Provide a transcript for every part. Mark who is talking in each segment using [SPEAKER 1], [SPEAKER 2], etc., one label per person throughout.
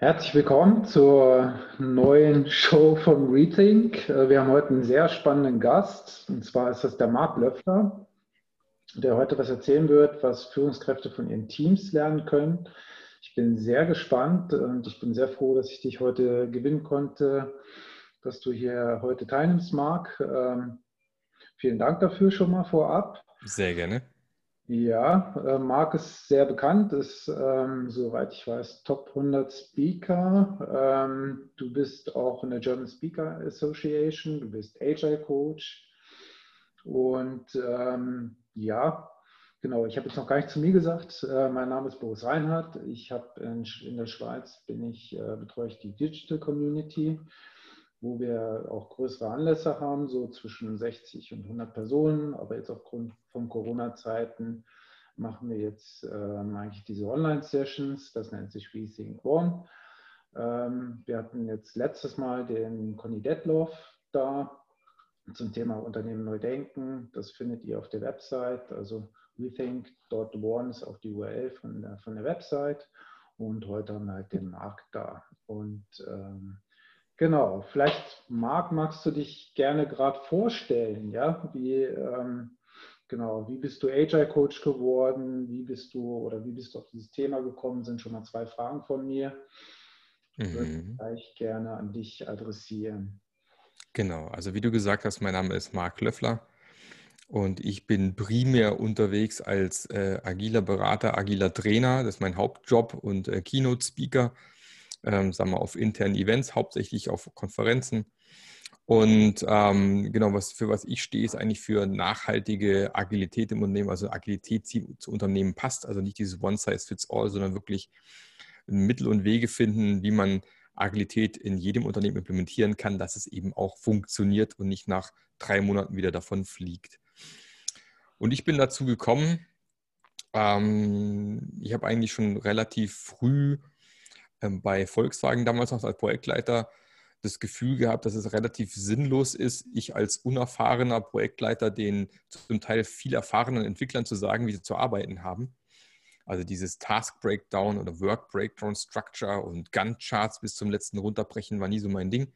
[SPEAKER 1] Herzlich willkommen zur neuen Show von Rethink. Äh, wir haben heute einen sehr spannenden Gast, und zwar ist das der Marc Löffler, der heute was erzählen wird, was Führungskräfte von ihren Teams lernen können. Ich bin sehr gespannt und ich bin sehr froh, dass ich dich heute gewinnen konnte, dass du hier heute teilnimmst, Marc. Ähm, vielen Dank dafür schon mal vorab.
[SPEAKER 2] Sehr gerne.
[SPEAKER 1] Ja, äh, Marc ist sehr bekannt, ist, ähm, soweit ich weiß, Top 100 Speaker. Ähm, du bist auch in der German Speaker Association, du bist Agile Coach. Und ähm, ja, genau, ich habe jetzt noch gar nicht zu mir gesagt. Äh, mein Name ist Boris Reinhardt. Ich habe in, in, der Schweiz bin ich, äh, betreue ich die Digital Community wo wir auch größere Anlässe haben, so zwischen 60 und 100 Personen. Aber jetzt aufgrund von Corona-Zeiten machen wir jetzt ähm, eigentlich diese Online-Sessions. Das nennt sich Rethink One. Ähm, wir hatten jetzt letztes Mal den Conny Detloff da zum Thema Unternehmen neu denken. Das findet ihr auf der Website. Also rethink.one ist auch die URL von der, von der Website. Und heute haben wir halt den Markt da. Und ähm, Genau, vielleicht Marc, magst du dich gerne gerade vorstellen, ja? Wie, ähm, genau, wie bist du Agile Coach geworden? Wie bist du oder wie bist du auf dieses Thema gekommen? Sind schon mal zwei Fragen von mir. Mhm. Würde ich gleich gerne an dich adressieren.
[SPEAKER 2] Genau, also wie du gesagt hast, mein Name ist Marc Löffler und ich bin primär unterwegs als äh, agiler Berater, agiler Trainer. Das ist mein Hauptjob und äh, Keynote-Speaker ähm, sagen wir, auf internen Events, hauptsächlich auf Konferenzen. Und ähm, genau, was, für was ich stehe, ist eigentlich für nachhaltige Agilität im Unternehmen, also Agilität zu Unternehmen passt, also nicht dieses One-Size-Fits-All, sondern wirklich Mittel und Wege finden, wie man Agilität in jedem Unternehmen implementieren kann, dass es eben auch funktioniert und nicht nach drei Monaten wieder davon fliegt. Und ich bin dazu gekommen, ähm, ich habe eigentlich schon relativ früh bei Volkswagen damals noch als Projektleiter das Gefühl gehabt, dass es relativ sinnlos ist, ich als unerfahrener Projektleiter den zum Teil viel erfahrenen Entwicklern zu sagen, wie sie zu arbeiten haben. Also dieses Task Breakdown oder Work Breakdown Structure und Gantt-Charts bis zum letzten runterbrechen war nie so mein Ding.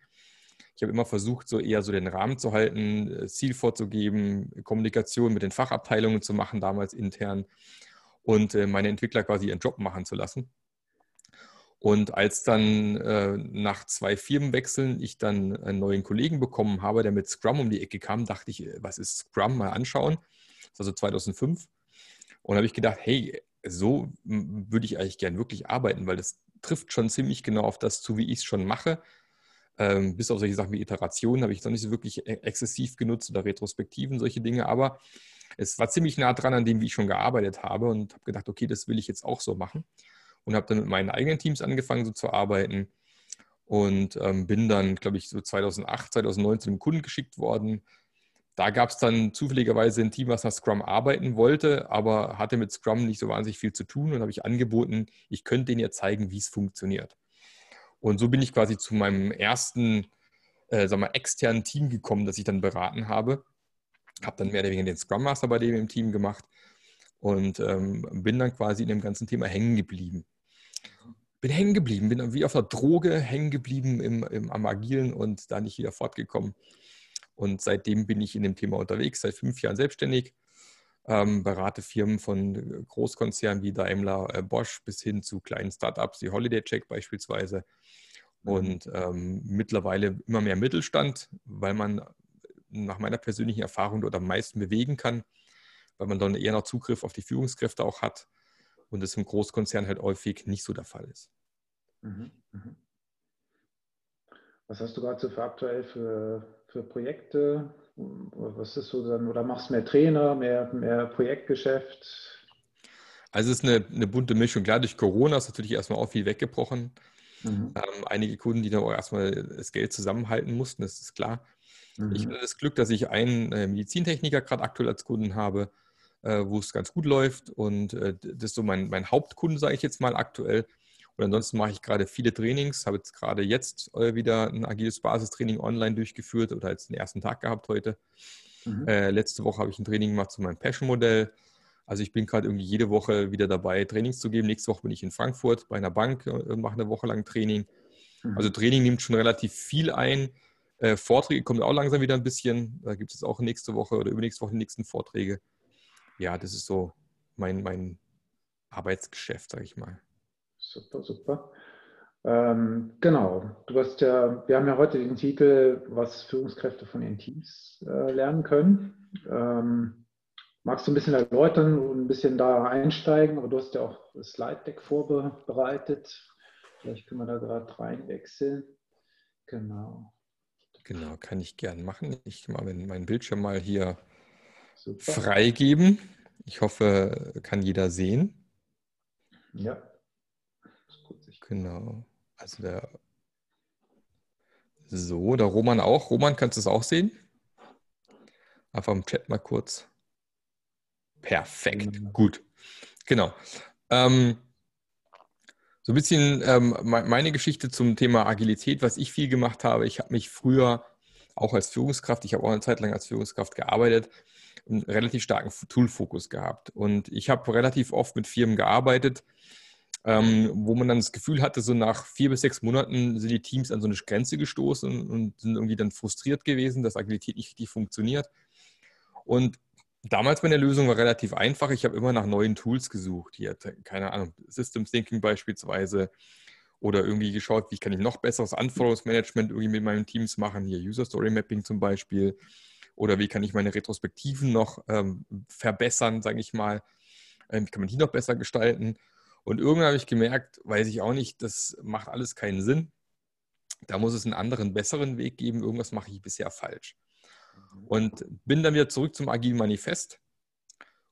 [SPEAKER 2] Ich habe immer versucht, so eher so den Rahmen zu halten, äh, Ziel vorzugeben, Kommunikation mit den Fachabteilungen zu machen, damals intern und äh, meine Entwickler quasi ihren Job machen zu lassen. Und als dann äh, nach zwei Firmenwechseln ich dann einen neuen Kollegen bekommen habe, der mit Scrum um die Ecke kam, dachte ich, äh, was ist Scrum? Mal anschauen. Das war so 2005. Und habe ich gedacht, hey, so würde ich eigentlich gern wirklich arbeiten, weil das trifft schon ziemlich genau auf das zu, wie ich es schon mache. Ähm, bis auf solche Sachen wie Iterationen habe ich noch nicht so wirklich e-, exzessiv genutzt oder Retrospektiven, solche Dinge. Aber es war ziemlich nah dran an dem, wie ich schon gearbeitet habe und habe gedacht, okay, das will ich jetzt auch so machen und habe dann mit meinen eigenen Teams angefangen, so zu arbeiten und ähm, bin dann, glaube ich, so 2008, 2009 zu Kunden geschickt worden. Da gab es dann zufälligerweise ein Team, was nach Scrum arbeiten wollte, aber hatte mit Scrum nicht so wahnsinnig viel zu tun und habe ich angeboten, ich könnte denen ja zeigen, wie es funktioniert. Und so bin ich quasi zu meinem ersten, äh, sagen wir, externen Team gekommen, das ich dann beraten habe. Habe dann mehr oder weniger den Scrum Master bei dem im Team gemacht und ähm, bin dann quasi in dem ganzen Thema hängen geblieben bin hängen geblieben, bin wie auf einer Droge hängen geblieben im, im, am Agilen und da nicht wieder fortgekommen. Und seitdem bin ich in dem Thema unterwegs, seit fünf Jahren selbstständig, ähm, berate Firmen von Großkonzernen wie Daimler, äh, Bosch bis hin zu kleinen Startups wie Holiday Check beispielsweise. Mhm. Und ähm, mittlerweile immer mehr Mittelstand, weil man nach meiner persönlichen Erfahrung dort am meisten bewegen kann, weil man dann eher noch Zugriff auf die Führungskräfte auch hat und das im Großkonzern halt häufig nicht so der Fall ist. Mhm, mhm.
[SPEAKER 1] Was hast du gerade so für aktuell für, für Projekte? Was ist so dann, oder machst du mehr Trainer, mehr, mehr Projektgeschäft?
[SPEAKER 2] Also es ist eine, eine bunte Mischung. Klar, durch Corona ist natürlich erstmal auch viel weggebrochen. Mhm. Ähm, einige Kunden, die dann auch erstmal das Geld zusammenhalten mussten, das ist klar. Mhm. Ich habe das Glück, dass ich einen äh, Medizintechniker gerade aktuell als Kunden habe, wo es ganz gut läuft. Und äh, das ist so mein, mein Hauptkunde, sage ich jetzt mal aktuell. Und ansonsten mache ich gerade viele Trainings, habe jetzt gerade jetzt äh, wieder ein agiles Basistraining online durchgeführt oder jetzt den ersten Tag gehabt heute. Mhm. Äh, letzte Woche habe ich ein Training gemacht zu meinem Passion-Modell. Also ich bin gerade irgendwie jede Woche wieder dabei, Trainings zu geben. Nächste Woche bin ich in Frankfurt bei einer Bank, äh, mache eine Woche lang Training. Mhm. Also Training nimmt schon relativ viel ein. Äh, Vorträge kommen auch langsam wieder ein bisschen. Da gibt es auch nächste Woche oder übernächste Woche die nächsten Vorträge. Ja, das ist so mein, mein Arbeitsgeschäft, sage ich mal.
[SPEAKER 1] Super, super. Ähm, genau, du hast ja, wir haben ja heute den Titel, was Führungskräfte von ihren Teams äh, lernen können. Ähm, magst du ein bisschen erläutern und ein bisschen da einsteigen? Aber du hast ja auch das Slide Deck vorbereitet. Vielleicht können wir da gerade reinwechseln. Genau.
[SPEAKER 2] Genau, kann ich gern machen. Ich mal meinen Bildschirm mal hier Super. freigeben. Ich hoffe, kann jeder sehen.
[SPEAKER 1] Ja.
[SPEAKER 2] Genau. Also der so, der Roman auch. Roman, kannst du es auch sehen? Einfach im Chat mal kurz. Perfekt, gut. Genau. Ähm, so ein bisschen ähm, meine Geschichte zum Thema Agilität, was ich viel gemacht habe. Ich habe mich früher auch als Führungskraft, ich habe auch eine Zeit lang als Führungskraft gearbeitet, einen relativ starken Tool-Fokus gehabt. Und ich habe relativ oft mit Firmen gearbeitet, ähm, wo man dann das Gefühl hatte, so nach vier bis sechs Monaten sind die Teams an so eine Grenze gestoßen und sind irgendwie dann frustriert gewesen, dass Agilität nicht richtig funktioniert. Und damals meine Lösung war relativ einfach. Ich habe immer nach neuen Tools gesucht. Hier, keine Ahnung, System Thinking beispielsweise oder irgendwie geschaut, wie kann ich noch besseres Anforderungsmanagement irgendwie mit meinen Teams machen. Hier User Story Mapping zum Beispiel. Oder wie kann ich meine Retrospektiven noch ähm, verbessern, sage ich mal. Ähm, wie kann man die noch besser gestalten? Und irgendwann habe ich gemerkt, weiß ich auch nicht, das macht alles keinen Sinn. Da muss es einen anderen, besseren Weg geben. Irgendwas mache ich bisher falsch. Mhm. Und bin dann wieder zurück zum Agilen Manifest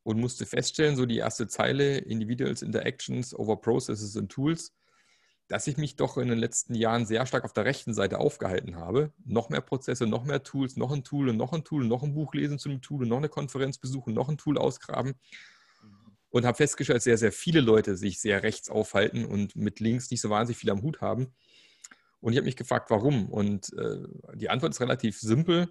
[SPEAKER 2] und musste feststellen, so die erste Zeile, Individuals Interactions over Processes and Tools, dass ich mich doch in den letzten Jahren sehr stark auf der rechten Seite aufgehalten habe. Noch mehr Prozesse, noch mehr Tools, noch ein Tool und noch ein Tool, noch ein Buch lesen zu einem Tool und noch eine Konferenz besuchen, noch ein Tool ausgraben und habe festgestellt, dass sehr, sehr viele Leute sich sehr rechts aufhalten und mit links nicht so wahnsinnig viel am Hut haben. Und ich habe mich gefragt, warum? Und äh, die Antwort ist relativ simpel.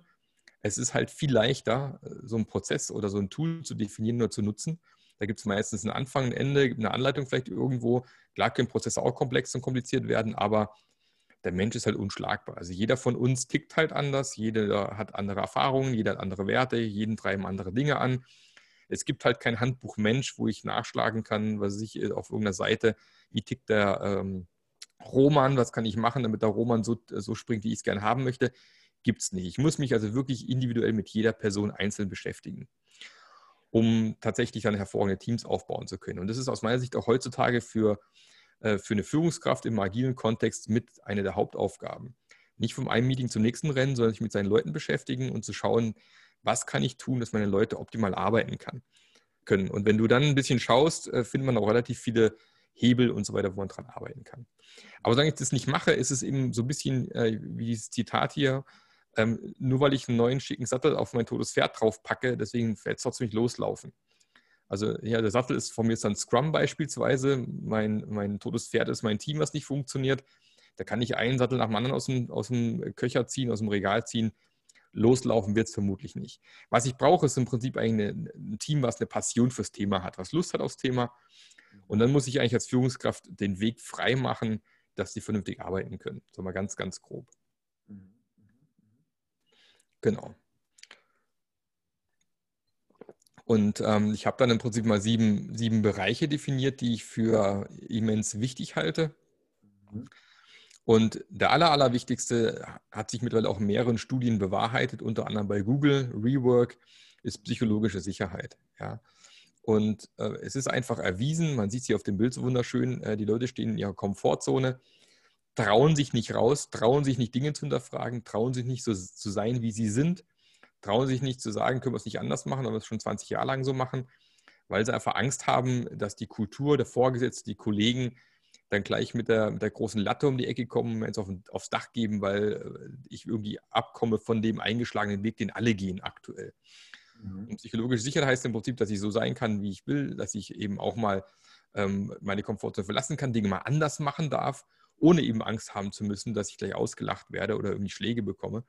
[SPEAKER 2] Es ist halt viel leichter, äh, so einen Prozess oder so ein Tool zu definieren oder zu nutzen. Da gibt es meistens einen Anfang, ein Ende, eine Anleitung vielleicht irgendwo. Klar können Prozesse auch komplex und kompliziert werden, aber der Mensch ist halt unschlagbar. Also jeder von uns tickt halt anders, jeder hat andere Erfahrungen, jeder hat andere Werte, jeden treiben andere Dinge an es gibt halt kein Handbuch Mensch, wo ich nachschlagen kann, was ich äh, auf irgendeiner Seite, wie tickt der ähm, Roman, was kann ich machen, damit der Roman so, so springt, wie ich es gerne haben möchte, gibt es nicht. Ich muss mich also wirklich individuell mit jeder Person einzeln beschäftigen, um tatsächlich dann hervorragende Teams aufbauen zu können. Und das ist aus meiner Sicht auch heutzutage für, äh, für eine Führungskraft im agilen Kontext mit einer der Hauptaufgaben. Nicht vom einen Meeting zum nächsten rennen, sondern sich mit seinen Leuten beschäftigen und zu schauen, was kann ich tun, dass meine Leute optimal arbeiten kann, können. Und wenn du dann ein bisschen schaust, äh, findet man auch relativ viele Hebel und so weiter, wo man dran arbeiten kann. Aber solange ich das nicht mache, ist es eben so ein bisschen äh, wie dieses Zitat hier, ähm, nur weil ich einen neuen schicken Sattel auf mein totes Pferd drauf packe, deswegen fällt es trotzdem nicht loslaufen. Also ja, der Sattel ist von mir ist dann Scrum beispielsweise. Mein, mein totes Pferd ist mein Team, was nicht funktioniert. Da kann ich einen Sattel nach dem anderen aus dem, aus dem Köcher ziehen, aus dem Regal ziehen loslaufen wird es vermutlich nicht. Was ich brauche, ist im Prinzip eigentlich ein Team, was eine Passion fürs Thema hat, was Lust hat aufs Thema. Und dann muss ich eigentlich als Führungskraft den Weg frei machen, dass sie vernünftig arbeiten können. So mal ganz, ganz grob. Genau. Und ähm, ich habe dann im Prinzip mal sieben, sieben Bereiche definiert, die ich für immens wichtig halte. Mhm. Und der aller, allerwichtigste hat sich mittlerweile auch in mehreren Studien bewahrheitet, unter anderem bei Google, Rework, ist psychologische Sicherheit. Ja. Und äh, es ist einfach erwiesen, man sieht sie auf dem Bild so wunderschön, äh, die Leute stehen in ihrer Komfortzone, trauen sich nicht raus, trauen sich nicht Dinge zu hinterfragen, trauen sich nicht so zu sein, wie sie sind, trauen sich nicht zu sagen, können wir es nicht anders machen, aber es schon 20 Jahre lang so machen, weil sie einfach Angst haben, dass die Kultur, der Vorgesetzte, die Kollegen dann gleich mit der, mit der großen Latte um die Ecke kommen, jetzt auf, aufs Dach geben, weil äh, ich irgendwie abkomme von dem eingeschlagenen Weg, den alle gehen aktuell. Mhm. Und psychologische Sicherheit heißt im Prinzip, dass ich so sein kann, wie ich will, dass ich eben auch mal ähm, meine Komfortzone verlassen kann, Dinge mal anders machen darf, ohne eben Angst haben zu müssen, dass ich gleich ausgelacht werde oder irgendwie Schläge bekomme.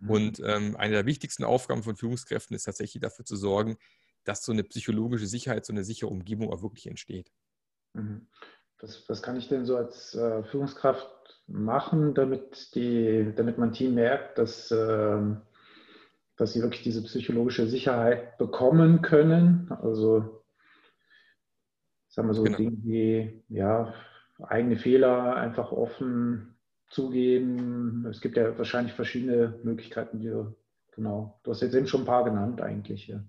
[SPEAKER 2] Mhm. Und ähm, eine der wichtigsten Aufgaben von Führungskräften ist tatsächlich dafür zu sorgen, dass so eine psychologische Sicherheit, so eine sichere Umgebung auch wirklich entsteht.
[SPEAKER 1] Mhm. Was, was kann ich denn so als äh, Führungskraft machen, damit, die, damit mein Team merkt, dass, äh, dass sie wirklich diese psychologische Sicherheit bekommen können? Also, sagen wir so, genau. Dinge wie ja, eigene Fehler einfach offen zugeben. Es gibt ja wahrscheinlich verschiedene Möglichkeiten, die du, genau, du hast jetzt eben schon ein paar genannt eigentlich. Ja,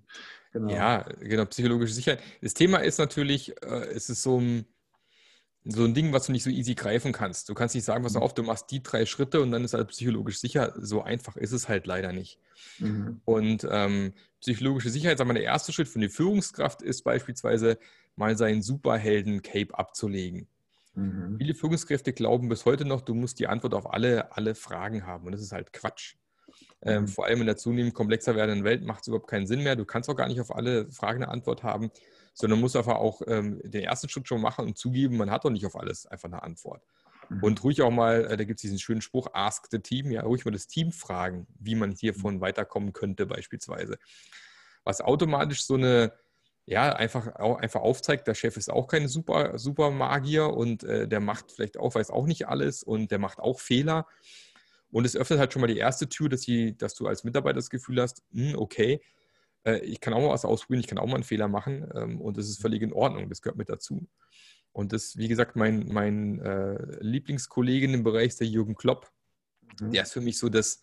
[SPEAKER 2] genau, ja, genau psychologische Sicherheit. Das Thema ist natürlich, äh, es ist so ein so ein Ding, was du nicht so easy greifen kannst. Du kannst nicht sagen, pass mhm. auf, du machst die drei Schritte und dann ist alles psychologisch sicher. So einfach ist es halt leider nicht. Mhm. Und ähm, psychologische Sicherheit, sagen wir, der erste Schritt für die Führungskraft ist beispielsweise mal seinen Superhelden-Cape abzulegen. Mhm. Viele Führungskräfte glauben bis heute noch, du musst die Antwort auf alle, alle Fragen haben. Und das ist halt Quatsch. Ähm, mhm. vor allem in der zunehmend komplexer werdenden Welt macht es überhaupt keinen Sinn mehr. Du kannst auch gar nicht auf alle Fragen eine Antwort haben sondern muss einfach auch ähm, den ersten Schritt schon machen und zugeben, man hat doch nicht auf alles einfach eine Antwort. Mhm. Und ruhig auch mal, äh, da gibt es diesen schönen Spruch, ask the team, ja, ruhig mal das Team fragen, wie man hiervon mhm. weiterkommen könnte, beispielsweise. Was automatisch so eine, ja, einfach, auch, einfach aufzeigt, der Chef ist auch kein super, super Magier und äh, der macht vielleicht auch, weiß auch nicht alles und der macht auch Fehler. Und es öffnet halt schon mal die erste Tür, dass, die, dass du als Mitarbeiter das Gefühl hast, mh, hm, okay, äh, ich kann auch mal was ausprobieren, ich kann auch mal einen Fehler machen ähm, und das ist völlig in Ordnung, das gehört mit dazu. Und das, wie gesagt, mein, mein äh, Lieblingskollege im Bereich ist der Jürgen Klopp. Mhm. Der ist für mich so das,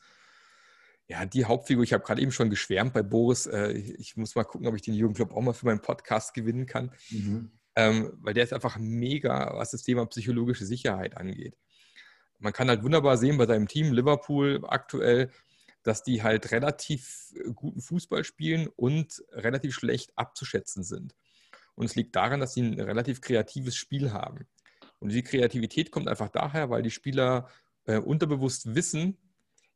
[SPEAKER 2] ja, die Hauptfigur. Ich habe gerade eben schon geschwärmt bei Boris. Äh, ich, ich, muss mal gucken, ob ich den Jürgen Klopp auch mal für meinen Podcast gewinnen kann. Mhm. Ähm, weil der ist einfach mega, was das Thema psychologische Sicherheit angeht. Man kann halt wunderbar sehen bei seinem Team Liverpool aktuell, dass die halt relativ äh, guten Fußball spielen und relativ schlecht abzuschätzen sind. Und es liegt daran, dass sie ein relativ kreatives Spiel haben. Und die Kreativität kommt einfach daher, weil die Spieler äh, unterbewusst wissen,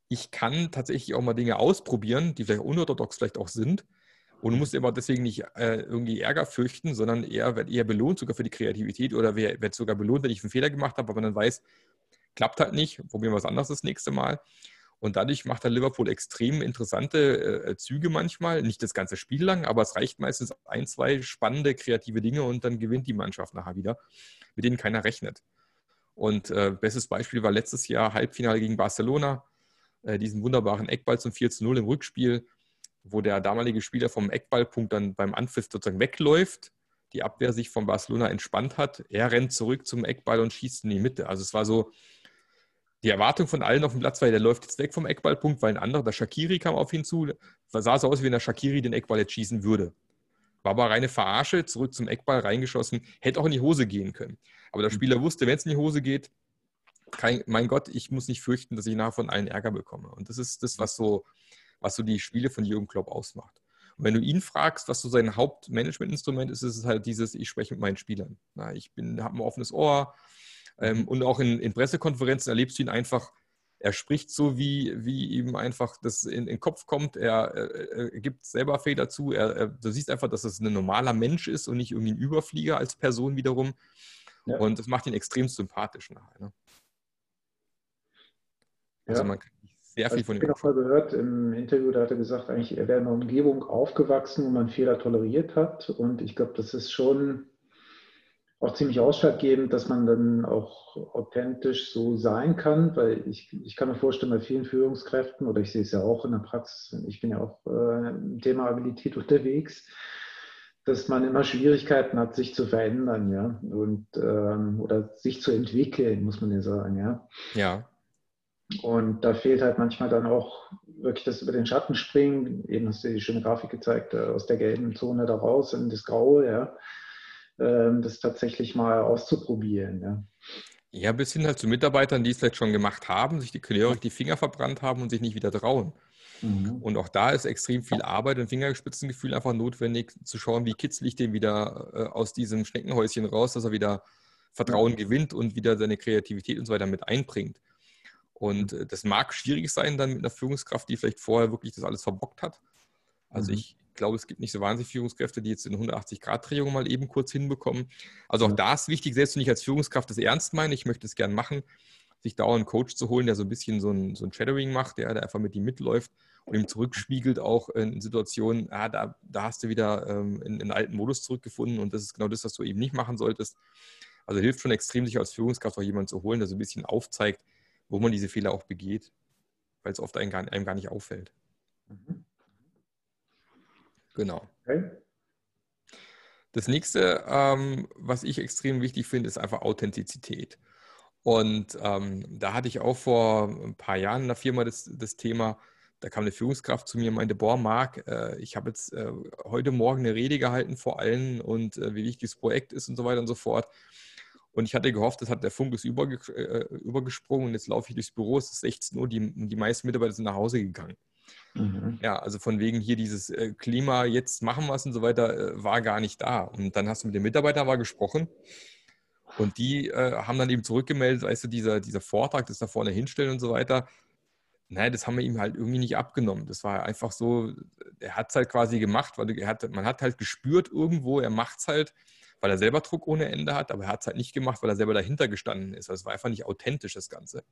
[SPEAKER 2] ich kann tatsächlich auch mal Dinge ausprobieren, die vielleicht unorthodox vielleicht auch sind. Und du musst immer deswegen nicht äh, irgendwie Ärger fürchten, sondern eher wird eher belohnt sogar für die Kreativität oder wird sogar belohnt, wenn ich einen Fehler gemacht habe, aber man dann weiß, klappt halt nicht, probieren wir was anderes das nächste Mal. Und dadurch macht der Liverpool extrem interessante äh, Züge manchmal. Nicht das ganze Spiel lang, aber es reicht meistens ein, zwei spannende, kreative Dinge und dann gewinnt die Mannschaft nachher wieder, mit denen keiner rechnet. Und äh, bestes Beispiel war letztes Jahr Halbfinale gegen Barcelona, äh, diesen wunderbaren Eckball zum 4 zu 0 im Rückspiel, wo der damalige Spieler vom Eckballpunkt dann beim Anpfiff sozusagen wegläuft, die Abwehr sich von Barcelona entspannt hat, er rennt zurück zum Eckball und schießt in die Mitte. Also es war so, die Erwartung von allen auf dem Platz war, der läuft jetzt weg vom Eckballpunkt, weil ein anderer, der Shakiri, kam auf ihn zu. Sah so aus, wie wenn der Shakiri den Eckball jetzt schießen würde. War aber reine Verarsche, zurück zum Eckball reingeschossen, hätte auch in die Hose gehen können. Aber der Spieler wusste, wenn es in die Hose geht, kein, mein Gott, ich muss nicht fürchten, dass ich nachher von allen Ärger bekomme. Und das ist das, was so, was so die Spiele von Jürgen Klopp ausmacht. Und wenn du ihn fragst, was so sein Hauptmanagementinstrument ist, ist es halt dieses, ich spreche mit meinen Spielern. Na, ich habe ein offenes Ohr, ähm, und auch in, in, Pressekonferenzen erlebst du ihn einfach, er spricht so, wie, wie ihm einfach das in, in den Kopf kommt. Er, er, er gibt selber Fehler zu. Er, du siehst einfach, dass es ein normaler Mensch ist und nicht irgendwie ein Überflieger als Person wiederum. Ja. Und das macht ihn extrem sympathisch nachher. Ne?
[SPEAKER 1] Also ja. man kann sehr viel also von ihm. Ich habe noch mal gehört im Interview, da hat er gesagt, eigentlich er wäre in einer Umgebung aufgewachsen, wo man Fehler toleriert hat. Und ich glaube, das ist schon auch ziemlich ausschlaggebend, dass man dann auch authentisch so sein kann, weil ich, ich kann mir vorstellen, bei vielen Führungskräften, oder ich sehe es ja auch in der Praxis, ich bin ja auch äh, im Thema Abilität unterwegs, dass man immer Schwierigkeiten hat, sich zu verändern, ja, und ähm, oder sich zu entwickeln, muss man ja sagen, ja.
[SPEAKER 2] Ja.
[SPEAKER 1] Und da fehlt halt manchmal dann auch wirklich das über den Schatten springen. Eben hast du die schöne Grafik gezeigt, äh, aus der gelben Zone da raus in das Graue, ja ähm, das tatsächlich mal auszuprobieren. Ja.
[SPEAKER 2] Ja, bis hin halt zu Mitarbeitern, die es vielleicht schon gemacht haben, sich die Klärung die Finger verbrannt haben und sich nicht wieder trauen. Mhm. Und auch da ist extrem viel Arbeit und Fingerspitzengefühl einfach notwendig, zu schauen, wie kitzle ich den wieder äh, aus diesem Schneckenhäuschen raus, dass er wieder Vertrauen gewinnt und wieder seine Kreativität und so weiter mit einbringt. Und äh, das mag schwierig sein dann mit einer Führungskraft, die vielleicht vorher wirklich das alles verbockt hat. Also mhm. ich glaube, es gibt nicht so wahnsinnig Führungskräfte, die jetzt in 180-Grad-Drehung mal eben kurz hinbekommen. Also auch da ist wichtig, selbst wenn ich als Führungskraft das ernst meine, ich möchte es gern machen, sich dauernd einen Coach zu holen, der so ein bisschen so ein, so ein Shadowing macht, der, der einfach mit ihm mitläuft und ihm zurückspiegelt auch in Situationen, ah, da, da hast du wieder ähm, in, in einen alten Modus zurückgefunden und das ist genau das, was du eben nicht machen solltest. Also hilft schon extrem, sich als Führungskraft auch jemanden zu holen, der so ein bisschen aufzeigt, wo man diese Fehler auch begeht, weil es oft einem gar, einem gar nicht auffällt. Mhm. Genau. Okay. Das nächste, ähm, was ich extrem wichtig finde, ist einfach Authentizität. Und ähm, da hatte ich auch vor ein paar Jahren in der Firma das, das Thema, da kam eine Führungskraft zu mir und meinte, boah, Marc, äh, ich habe jetzt äh, heute Morgen eine Rede gehalten vor allen und äh, wie wichtig das Projekt ist und so weiter und so fort. Und ich hatte gehofft, das hat der Funk ist überge äh, übergesprungen und jetzt laufe ich durchs Büro, es ist 16 Uhr, die, die meisten Mitarbeiter sind nach Hause gegangen. Mhm. Ja, also von wegen hier dieses äh, Klima, jetzt machen wir es und so weiter, äh, war gar nicht da. Und dann hast du mit dem Mitarbeiter mal gesprochen und die äh, haben dann eben zurückgemeldet, weißt du, dieser, dieser Vortrag, das da vorne hinstellen und so weiter. Naja, das haben wir ihm halt irgendwie nicht abgenommen. Das war einfach so, er hat es halt quasi gemacht, weil er hat, man hat halt gespürt irgendwo, er macht es halt weil er selber Druck ohne Ende hat, aber er hat es halt nicht gemacht, weil er selber dahinter gestanden ist. Also es war einfach nicht authentisch, das Ganze.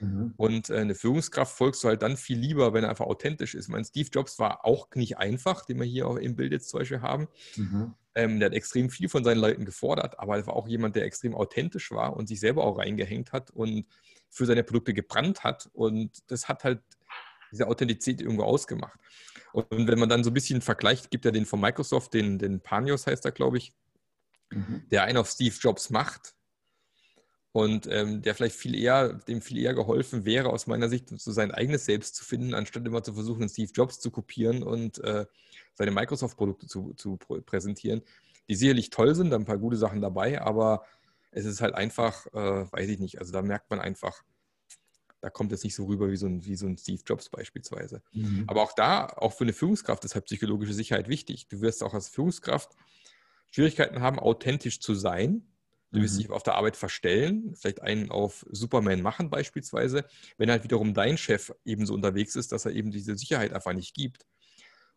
[SPEAKER 2] Mhm. Und äh, eine Führungskraft folgst du halt dann viel lieber, wenn er einfach authentisch ist. Ich meine, Steve Jobs war auch nicht einfach, den wir hier auch im Bild jetzt zum Beispiel haben. Mhm. Ähm, der hat extrem viel von seinen Leuten gefordert, aber er war auch jemand, der extrem authentisch war und sich selber auch reingehängt hat und für seine Produkte gebrannt hat. Und das hat halt diese Authentizität irgendwo ausgemacht. Und wenn man dann so ein bisschen vergleicht, gibt ja den von Microsoft, den, den Panios heißt er, glaube ich, mhm. der einen auf Steve Jobs macht und ähm, der vielleicht viel eher, dem viel eher geholfen wäre, aus meiner Sicht, so sein eigenes Selbst zu finden, anstatt immer zu versuchen, Steve Jobs zu kopieren und äh, seine Microsoft-Produkte zu, zu präsentieren, die sicherlich toll sind, da ein paar gute Sachen dabei, aber es ist halt einfach, äh, weiß ich nicht, also da merkt man einfach, da kommt es nicht so rüber wie so ein, wie so ein Steve Jobs beispielsweise. Mhm. Aber auch da, auch für eine Führungskraft ist halt psychologische Sicherheit wichtig. Du wirst auch als Führungskraft Schwierigkeiten haben, authentisch zu sein. Du wirst mhm. dich auf der Arbeit verstellen, vielleicht einen auf Superman machen beispielsweise, wenn halt wiederum dein Chef ebenso unterwegs ist, dass er eben diese Sicherheit einfach nicht gibt.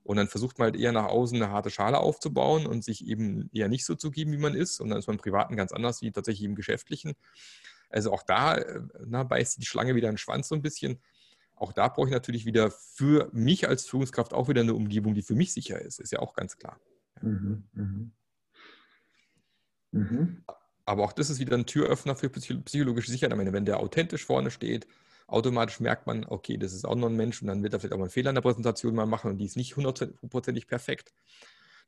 [SPEAKER 2] Und dann versucht man halt eher nach außen eine harte Schale aufzubauen und sich eben eher nicht so zu geben, wie man ist. Und dann ist man im Privaten ganz anders wie tatsächlich im Geschäftlichen. Also auch da äh, na, beißt die Schlange wieder den Schwanz so ein bisschen. Auch da brauche ich natürlich wieder für mich als Führungskraft auch wieder eine Umgebung, die für mich sicher ist. Ist ja auch ganz klar. Mhm, mh. Mhm. Aber auch das ist wieder ein Türöffner für psychologische Sicherheit. Ich meine, wenn der authentisch vorne steht, automatisch merkt man, okay, das ist auch noch ein Mensch und dann wird er vielleicht auch mal einen Fehler in der Präsentation mal machen und die ist nicht hundertprozentig perfekt.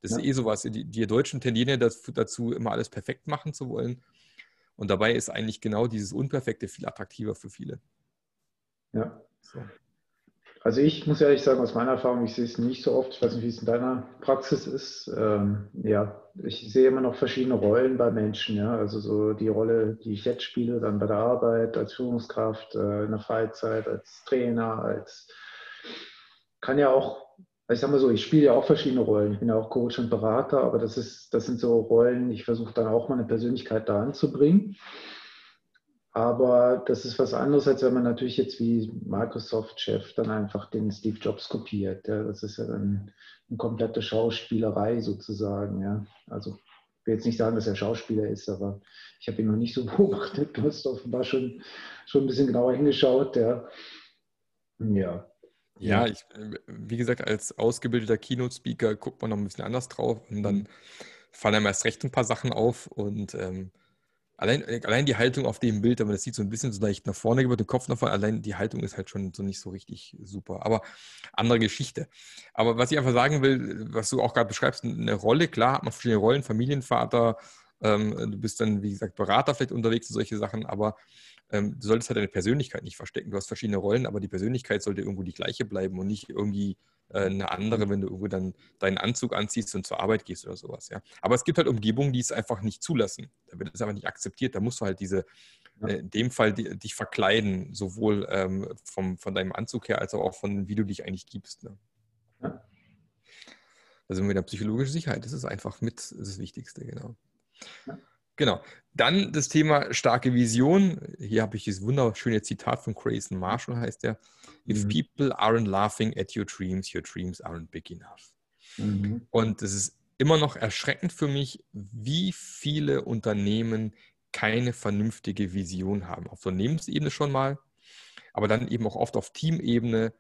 [SPEAKER 2] Das ja. ist eh sowas. Die, die Deutschen tendieren ja dazu, immer alles perfekt machen zu wollen. Und dabei ist eigentlich genau dieses Unperfekte viel attraktiver für viele.
[SPEAKER 1] Ja. So. Also ich muss ehrlich sagen, aus meiner Erfahrung, ich sehe es nicht so oft, ich weiß nicht, wie es in deiner Praxis ist. Ähm, ja, ich sehe immer noch verschiedene Rollen bei Menschen, ja. Also so die Rolle, die ich jetzt spiele, dann bei der Arbeit, als Führungskraft, äh, in der Freizeit, als Trainer, als kann ja auch, ich sag mal so, ich spiele ja auch verschiedene Rollen. Ich bin ja auch Coach und Berater, aber das ist, das sind so Rollen, ich versuche dann auch mal eine Persönlichkeit da anzubringen. Aber das ist was anderes, als wenn man natürlich jetzt wie Microsoft-Chef dann einfach den Steve Jobs kopiert. Ja. Das ist ja dann eine komplette Schauspielerei sozusagen. Ja. Also ich will jetzt nicht sagen, dass er Schauspieler ist, aber ich habe ihn noch nicht so beobachtet. Du hast offenbar schon, schon ein bisschen genauer hingeschaut. Ja.
[SPEAKER 2] ja. Ja, ich, wie gesagt, als ausgebildeter Keynote-Speaker guckt man noch ein bisschen anders drauf und dann mhm. fallen einem erst recht ein paar Sachen auf und ähm, Allein, allein die Haltung auf dem Bild, aber das sieht so ein bisschen so leicht nach vorne über den Kopf nach vorne, allein die Haltung ist halt schon so nicht so richtig super. Aber andere Geschichte. Aber was ich einfach sagen will, was du auch gerade beschreibst, eine Rolle, klar hat man verschiedene Rollen, Familienvater, ähm, du bist dann, wie gesagt, Berater vielleicht unterwegs und solche Sachen, aber ähm, du solltest halt deine Persönlichkeit nicht verstecken. Du hast verschiedene Rollen, aber die Persönlichkeit sollte irgendwo die gleiche bleiben und nicht irgendwie eine andere, wenn du irgendwo dann deinen Anzug anziehst und zur Arbeit gehst oder sowas. Ja. Aber es gibt halt Umgebungen, die es einfach nicht zulassen. Da wird es einfach nicht akzeptiert. Da musst du halt diese, ja. äh, in dem Fall die, dich verkleiden, sowohl ähm, vom, von deinem Anzug her als auch von wie du dich eigentlich gibst. Ne? Ja. Also mit der psychologischen Sicherheit, das ist einfach mit das Wichtigste, genau. Ja. Genau. Dann das Thema starke Vision. Hier habe ich dieses wunderschöne Zitat von Grayson Marshall, heißt der. If mhm. people aren't laughing at your dreams, your dreams aren't big enough. Mhm. Und es ist immer noch erschreckend für mich, wie viele Unternehmen keine vernünftige Vision haben. Auf Unternehmensebene schon mal, aber dann eben auch oft auf Teamebene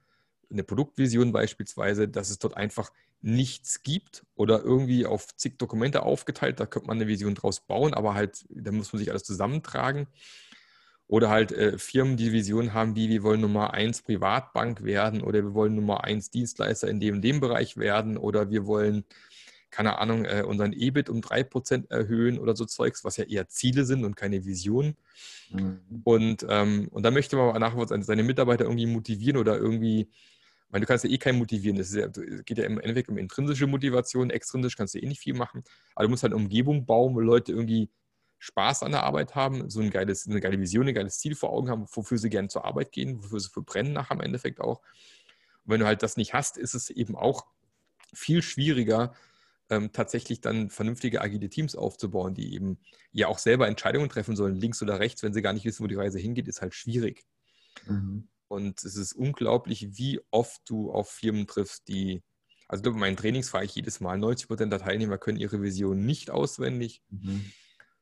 [SPEAKER 2] eine Produktvision beispielsweise, dass es dort einfach nichts gibt oder irgendwie auf zig Dokumente aufgeteilt, da könnte man eine Vision draus bauen, aber halt, da muss man sich alles zusammentragen. Oder halt äh, Firmen, die Vision haben, wie wir wollen Nummer eins Privatbank werden oder wir wollen Nummer eins Dienstleister in dem und dem Bereich werden oder wir wollen, keine Ahnung, äh, unseren EBIT um drei Prozent erhöhen oder so Zeugs, was ja eher Ziele sind und keine Visionen. Mhm. Und, ähm, und da möchte man nachher seine Mitarbeiter irgendwie motivieren oder irgendwie meine, du kannst ja eh keinen motivieren. Es ja, geht ja im Endeffekt um intrinsische Motivation. Extrinsisch kannst du eh nicht viel machen. Aber du musst halt eine Umgebung bauen, wo Leute irgendwie Spaß an der Arbeit haben, so ein geiles, eine geile Vision, ein geiles Ziel vor Augen haben, wofür sie gerne zur Arbeit gehen, wofür sie für brennen nachher im Endeffekt auch. Und wenn du halt das nicht hast, ist es eben auch viel schwieriger, ähm, tatsächlich dann vernünftige agile Teams aufzubauen, die eben ja auch selber Entscheidungen treffen sollen, links oder rechts, wenn sie gar nicht wissen, wo die Reise hingeht, ist halt schwierig. Mhm. Und es ist unglaublich, wie oft du auf Firmen triffst, die, also in meinen Trainings frage ich jedes Mal, 90 Prozent der Teilnehmer können ihre Vision nicht auswendig. Mhm.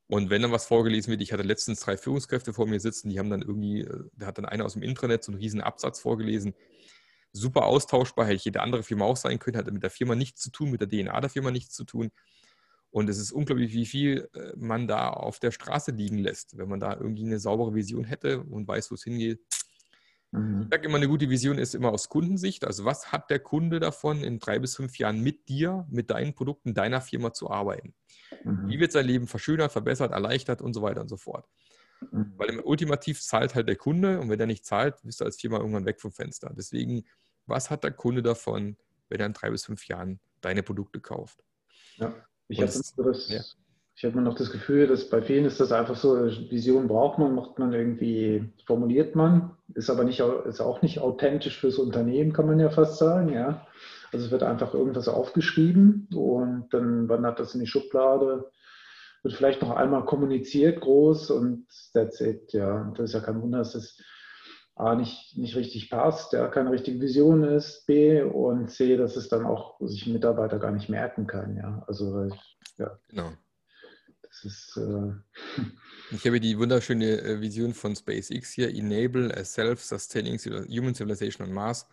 [SPEAKER 2] Und wenn dann was vorgelesen wird, ich hatte letztens drei Führungskräfte vor mir sitzen, die haben dann irgendwie, äh, da hat dann einer aus dem Intranet so einen riesen Absatz vorgelesen. Super austauschbar, hätte jede andere Firma auch sein können, hatte mit der Firma nichts zu tun, mit der DNA der Firma nichts zu tun. Und es ist unglaublich, wie viel äh, man da auf der Straße liegen lässt, wenn man da irgendwie eine saubere Vision hätte und weiß, wo es hingeht. Mhm. Ich sage immer, eine gute Vision ist immer aus Kundensicht. Also was hat der Kunde davon, in drei bis fünf Jahren mit dir, mit deinen Produkten, deiner Firma zu arbeiten? Mhm. Wie wird sein Leben verschönert, verbessert, erleichtert und so weiter und so fort? Mhm. Weil ultimativ zahlt halt der Kunde und wenn der nicht zahlt, bist du als Firma irgendwann weg vom Fenster. Deswegen, was hat der Kunde davon, wenn er in drei bis fünf Jahren deine Produkte kauft?
[SPEAKER 1] Ja, ich habe das, ja. Ich habe noch das Gefühl, dass bei vielen ist das einfach so, Vision braucht man, macht man irgendwie, formuliert man, ist aber nicht, ist auch nicht authentisch fürs Unternehmen, kann man ja fast sagen, ja. Also es wird einfach irgendwas aufgeschrieben und dann wandert das in die Schublade, wird vielleicht noch einmal kommuniziert groß und that's it, ja. Das ist ja kein Wunder, dass das A nicht, nicht richtig passt, ja, keine richtige Vision ist, B und C, dass es dann auch sich ein Mitarbeiter gar nicht merken kann, ja. Also ja. Genau.
[SPEAKER 2] Ist, äh ich habe die wunderschöne äh, Vision von SpaceX hier, Enable a Self-Sustaining Human Civilization on Mars.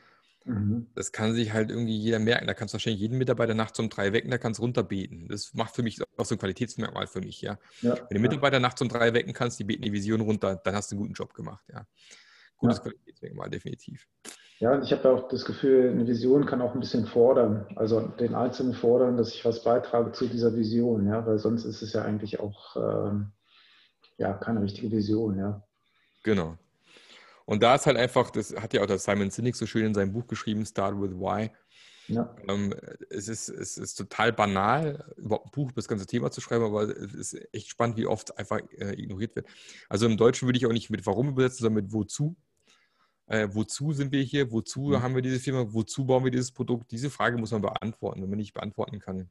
[SPEAKER 2] Mhm. Das kann sich halt irgendwie jeder merken. Da kannst du wahrscheinlich jeden Mitarbeiter nachts um drei wecken, da kannst du runterbeten. Das macht für mich auch so ein Qualitätsmerkmal für mich, ja. ja Wenn du Mitarbeiter ja. nachts um drei wecken kannst, die beten die Vision runter, dann hast du einen guten Job gemacht, ja. Gutes ja. Qualitätsmerkmal, definitiv.
[SPEAKER 1] Ja, ich habe auch das Gefühl, eine Vision kann auch ein bisschen fordern, also den Einzelnen fordern, dass ich was beitrage zu dieser Vision, ja, weil sonst ist es ja eigentlich auch ähm, ja, keine richtige Vision, ja.
[SPEAKER 2] Genau. Und da ist halt einfach, das hat ja auch der Simon Sinek so schön in seinem Buch geschrieben, Start with Why. Ja. Ähm, es, ist, es ist total banal, überhaupt ein Buch über das ganze Thema zu schreiben, aber es ist echt spannend, wie oft einfach äh, ignoriert wird. Also im Deutschen würde ich auch nicht mit warum übersetzen, sondern mit wozu äh, wozu sind wir hier, wozu mhm. haben wir diese Firma, wozu bauen wir dieses Produkt? Diese Frage muss man beantworten. Wenn man nicht beantworten kann,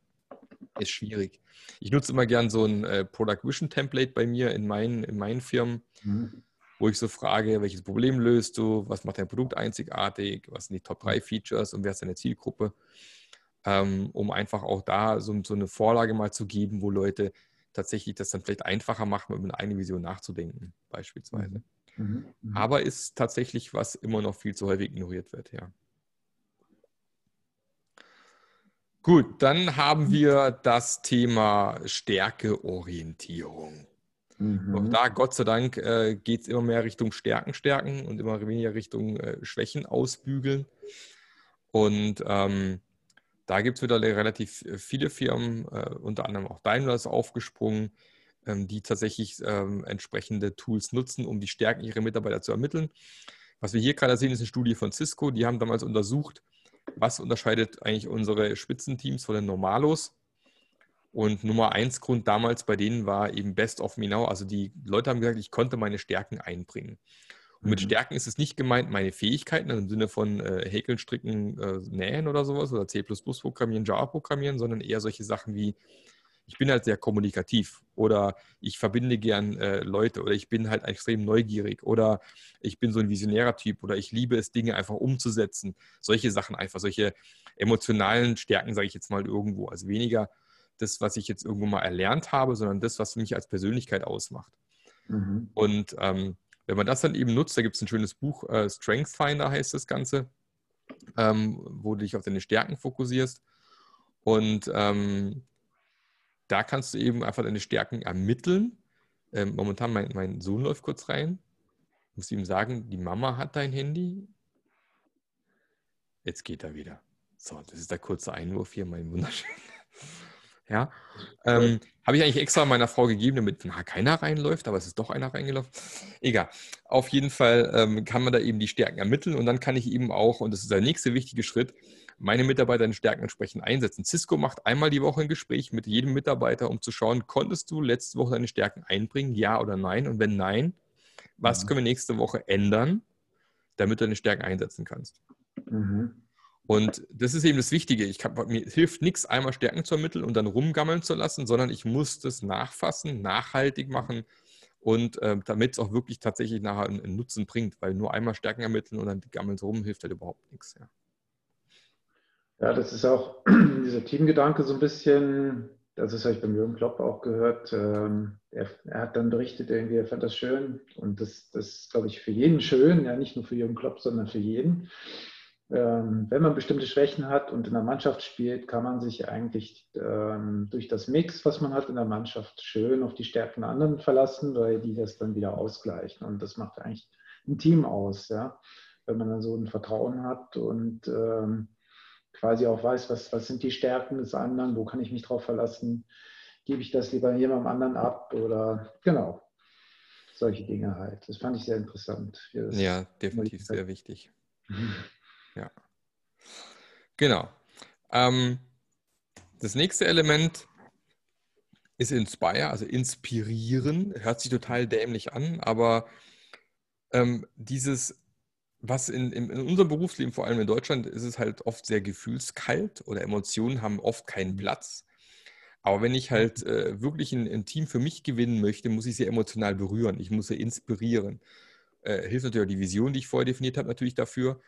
[SPEAKER 2] ist schwierig. Ich nutze immer gern so ein äh, Product Vision Template bei mir in meinen, in meinen Firmen, mhm. wo ich so frage, welches Problem löst du, was macht dein Produkt einzigartig, was sind die Top 3 mhm. Features und wer ist deine Zielgruppe, ähm, um einfach auch da so, so eine Vorlage mal zu geben, wo Leute tatsächlich das dann vielleicht einfacher machen, über eine eigene Vision nachzudenken, beispielsweise. Mhm. Mhm, mhm. Aber ist tatsächlich, was immer noch viel zu häufig ignoriert wird, ja. Gut, dann haben mhm. wir das Thema Stärkeorientierung. Mhm. Auch da, Gott sei Dank, äh, geht es immer mehr Richtung Stärken stärken und immer weniger Richtung äh, Schwächen ausbügeln. Und ähm, da gibt es wieder relativ äh, viele Firmen, äh, unter anderem auch Daimler ist aufgesprungen, die tatsächlich ähm, entsprechende Tools nutzen, um die Stärken ihrer Mitarbeiter zu ermitteln. Was wir hier gerade sehen, ist eine Studie von Cisco. Die haben damals untersucht, was unterscheidet eigentlich unsere Spitzenteams von den Normalos. Und Nummer eins Grund damals bei denen war eben Best of Me Now. Also die Leute haben gesagt, ich konnte meine Stärken einbringen. Und mit mhm. Stärken ist es nicht gemeint meine Fähigkeiten also im Sinne von äh, Häkeln, Stricken, äh, Nähen oder sowas oder C programmieren, Java programmieren, sondern eher solche Sachen wie ich bin halt sehr kommunikativ oder ich verbinde gern äh, Leute oder ich bin halt extrem neugierig oder ich bin so ein visionärer Typ oder ich liebe es, Dinge einfach umzusetzen. Solche Sachen einfach, solche emotionalen Stärken, sage ich jetzt mal irgendwo. Also weniger das, was ich jetzt irgendwo mal erlernt habe, sondern das, was mich als Persönlichkeit ausmacht. Mhm. Und ähm, wenn man das dann eben nutzt, da gibt es ein schönes Buch, äh, Strength Finder heißt das Ganze. ähm, wo du dich auf deine Stärken fokussierst. Und ähm, da kannst du eben einfach deine Stärken ermitteln. Ähm, momentan, mein, mein Sohn läuft kurz rein. Ich muss ihm sagen, die Mama hat dein Handy. Jetzt geht er wieder. So, das ist der kurze Einwurf hier, mein wunderschön. ja. Ähm, Habe ich eigentlich extra meiner Frau gegeben, damit na, keiner reinläuft, aber es ist doch einer reingelaufen. Egal. Auf jeden Fall ähm, kann man da eben die Stärken ermitteln und dann kann ich eben auch, und das ist der nächste wichtige Schritt, meine Mitarbeiter in Stärken entsprechend einsetzen. Cisco macht einmal die Woche ein Gespräch mit jedem Mitarbeiter, um zu schauen, konntest du letzte Woche deine Stärken einbringen, ja oder nein? Und wenn nein, was mhm. können wir nächste Woche ändern, damit du deine Stärken einsetzen kannst? Mhm. Und das ist eben das Wichtige. Ich kann, mir hilft nichts, einmal Stärken zu ermitteln und dann rumgammeln zu lassen, sondern ich muss das nachfassen, nachhaltig machen und äh, damit es auch wirklich tatsächlich nachher einen, einen, Nutzen bringt, weil nur einmal Stärken ermitteln und dann gammeln sie rum hilft halt überhaupt nichts. Ja.
[SPEAKER 1] Ja, das ist auch dieser Teamgedanke so ein bisschen, das ist habe ich beim Jürgen Klopp auch gehört. Ähm, er, er, hat dann berichtet, irgendwie, er fand das schön und das, das ist, glaube ich, für jeden schön, ja, nicht nur für Jürgen Klopp, sondern für jeden. Ähm, wenn man bestimmte Schwächen hat und in der Mannschaft spielt, kann man sich eigentlich ähm, durch das Mix, was man hat in der Mannschaft, schön auf die Stärken der anderen verlassen, weil die das dann wieder ausgleichen. Und das macht eigentlich ein Team aus, ja, wenn man dann so ein Vertrauen hat und quasi auch weiß, was, was sind die Stärken des anderen, wo kann ich mich drauf verlassen, gebe ich das lieber jemandem anderen ab oder genau, solche Dinge halt. Das fand ich sehr interessant.
[SPEAKER 2] Ja, definitiv sehr wichtig. Mhm. Ja. Genau. Ähm, das nächste Element ist Inspire, also inspirieren. Hört sich total dämlich an, aber ähm, dieses was in, in, unserem Berufsleben, vor allem in Deutschland, ist es halt oft sehr gefühlskalt oder Emotionen haben oft keinen Platz. Aber wenn ich halt äh, wirklich ein, ein, Team für mich gewinnen möchte, muss ich sie emotional berühren. Ich muss sie inspirieren. Äh, hilft natürlich auch die Vision, die ich vorher definiert habe, natürlich dafür.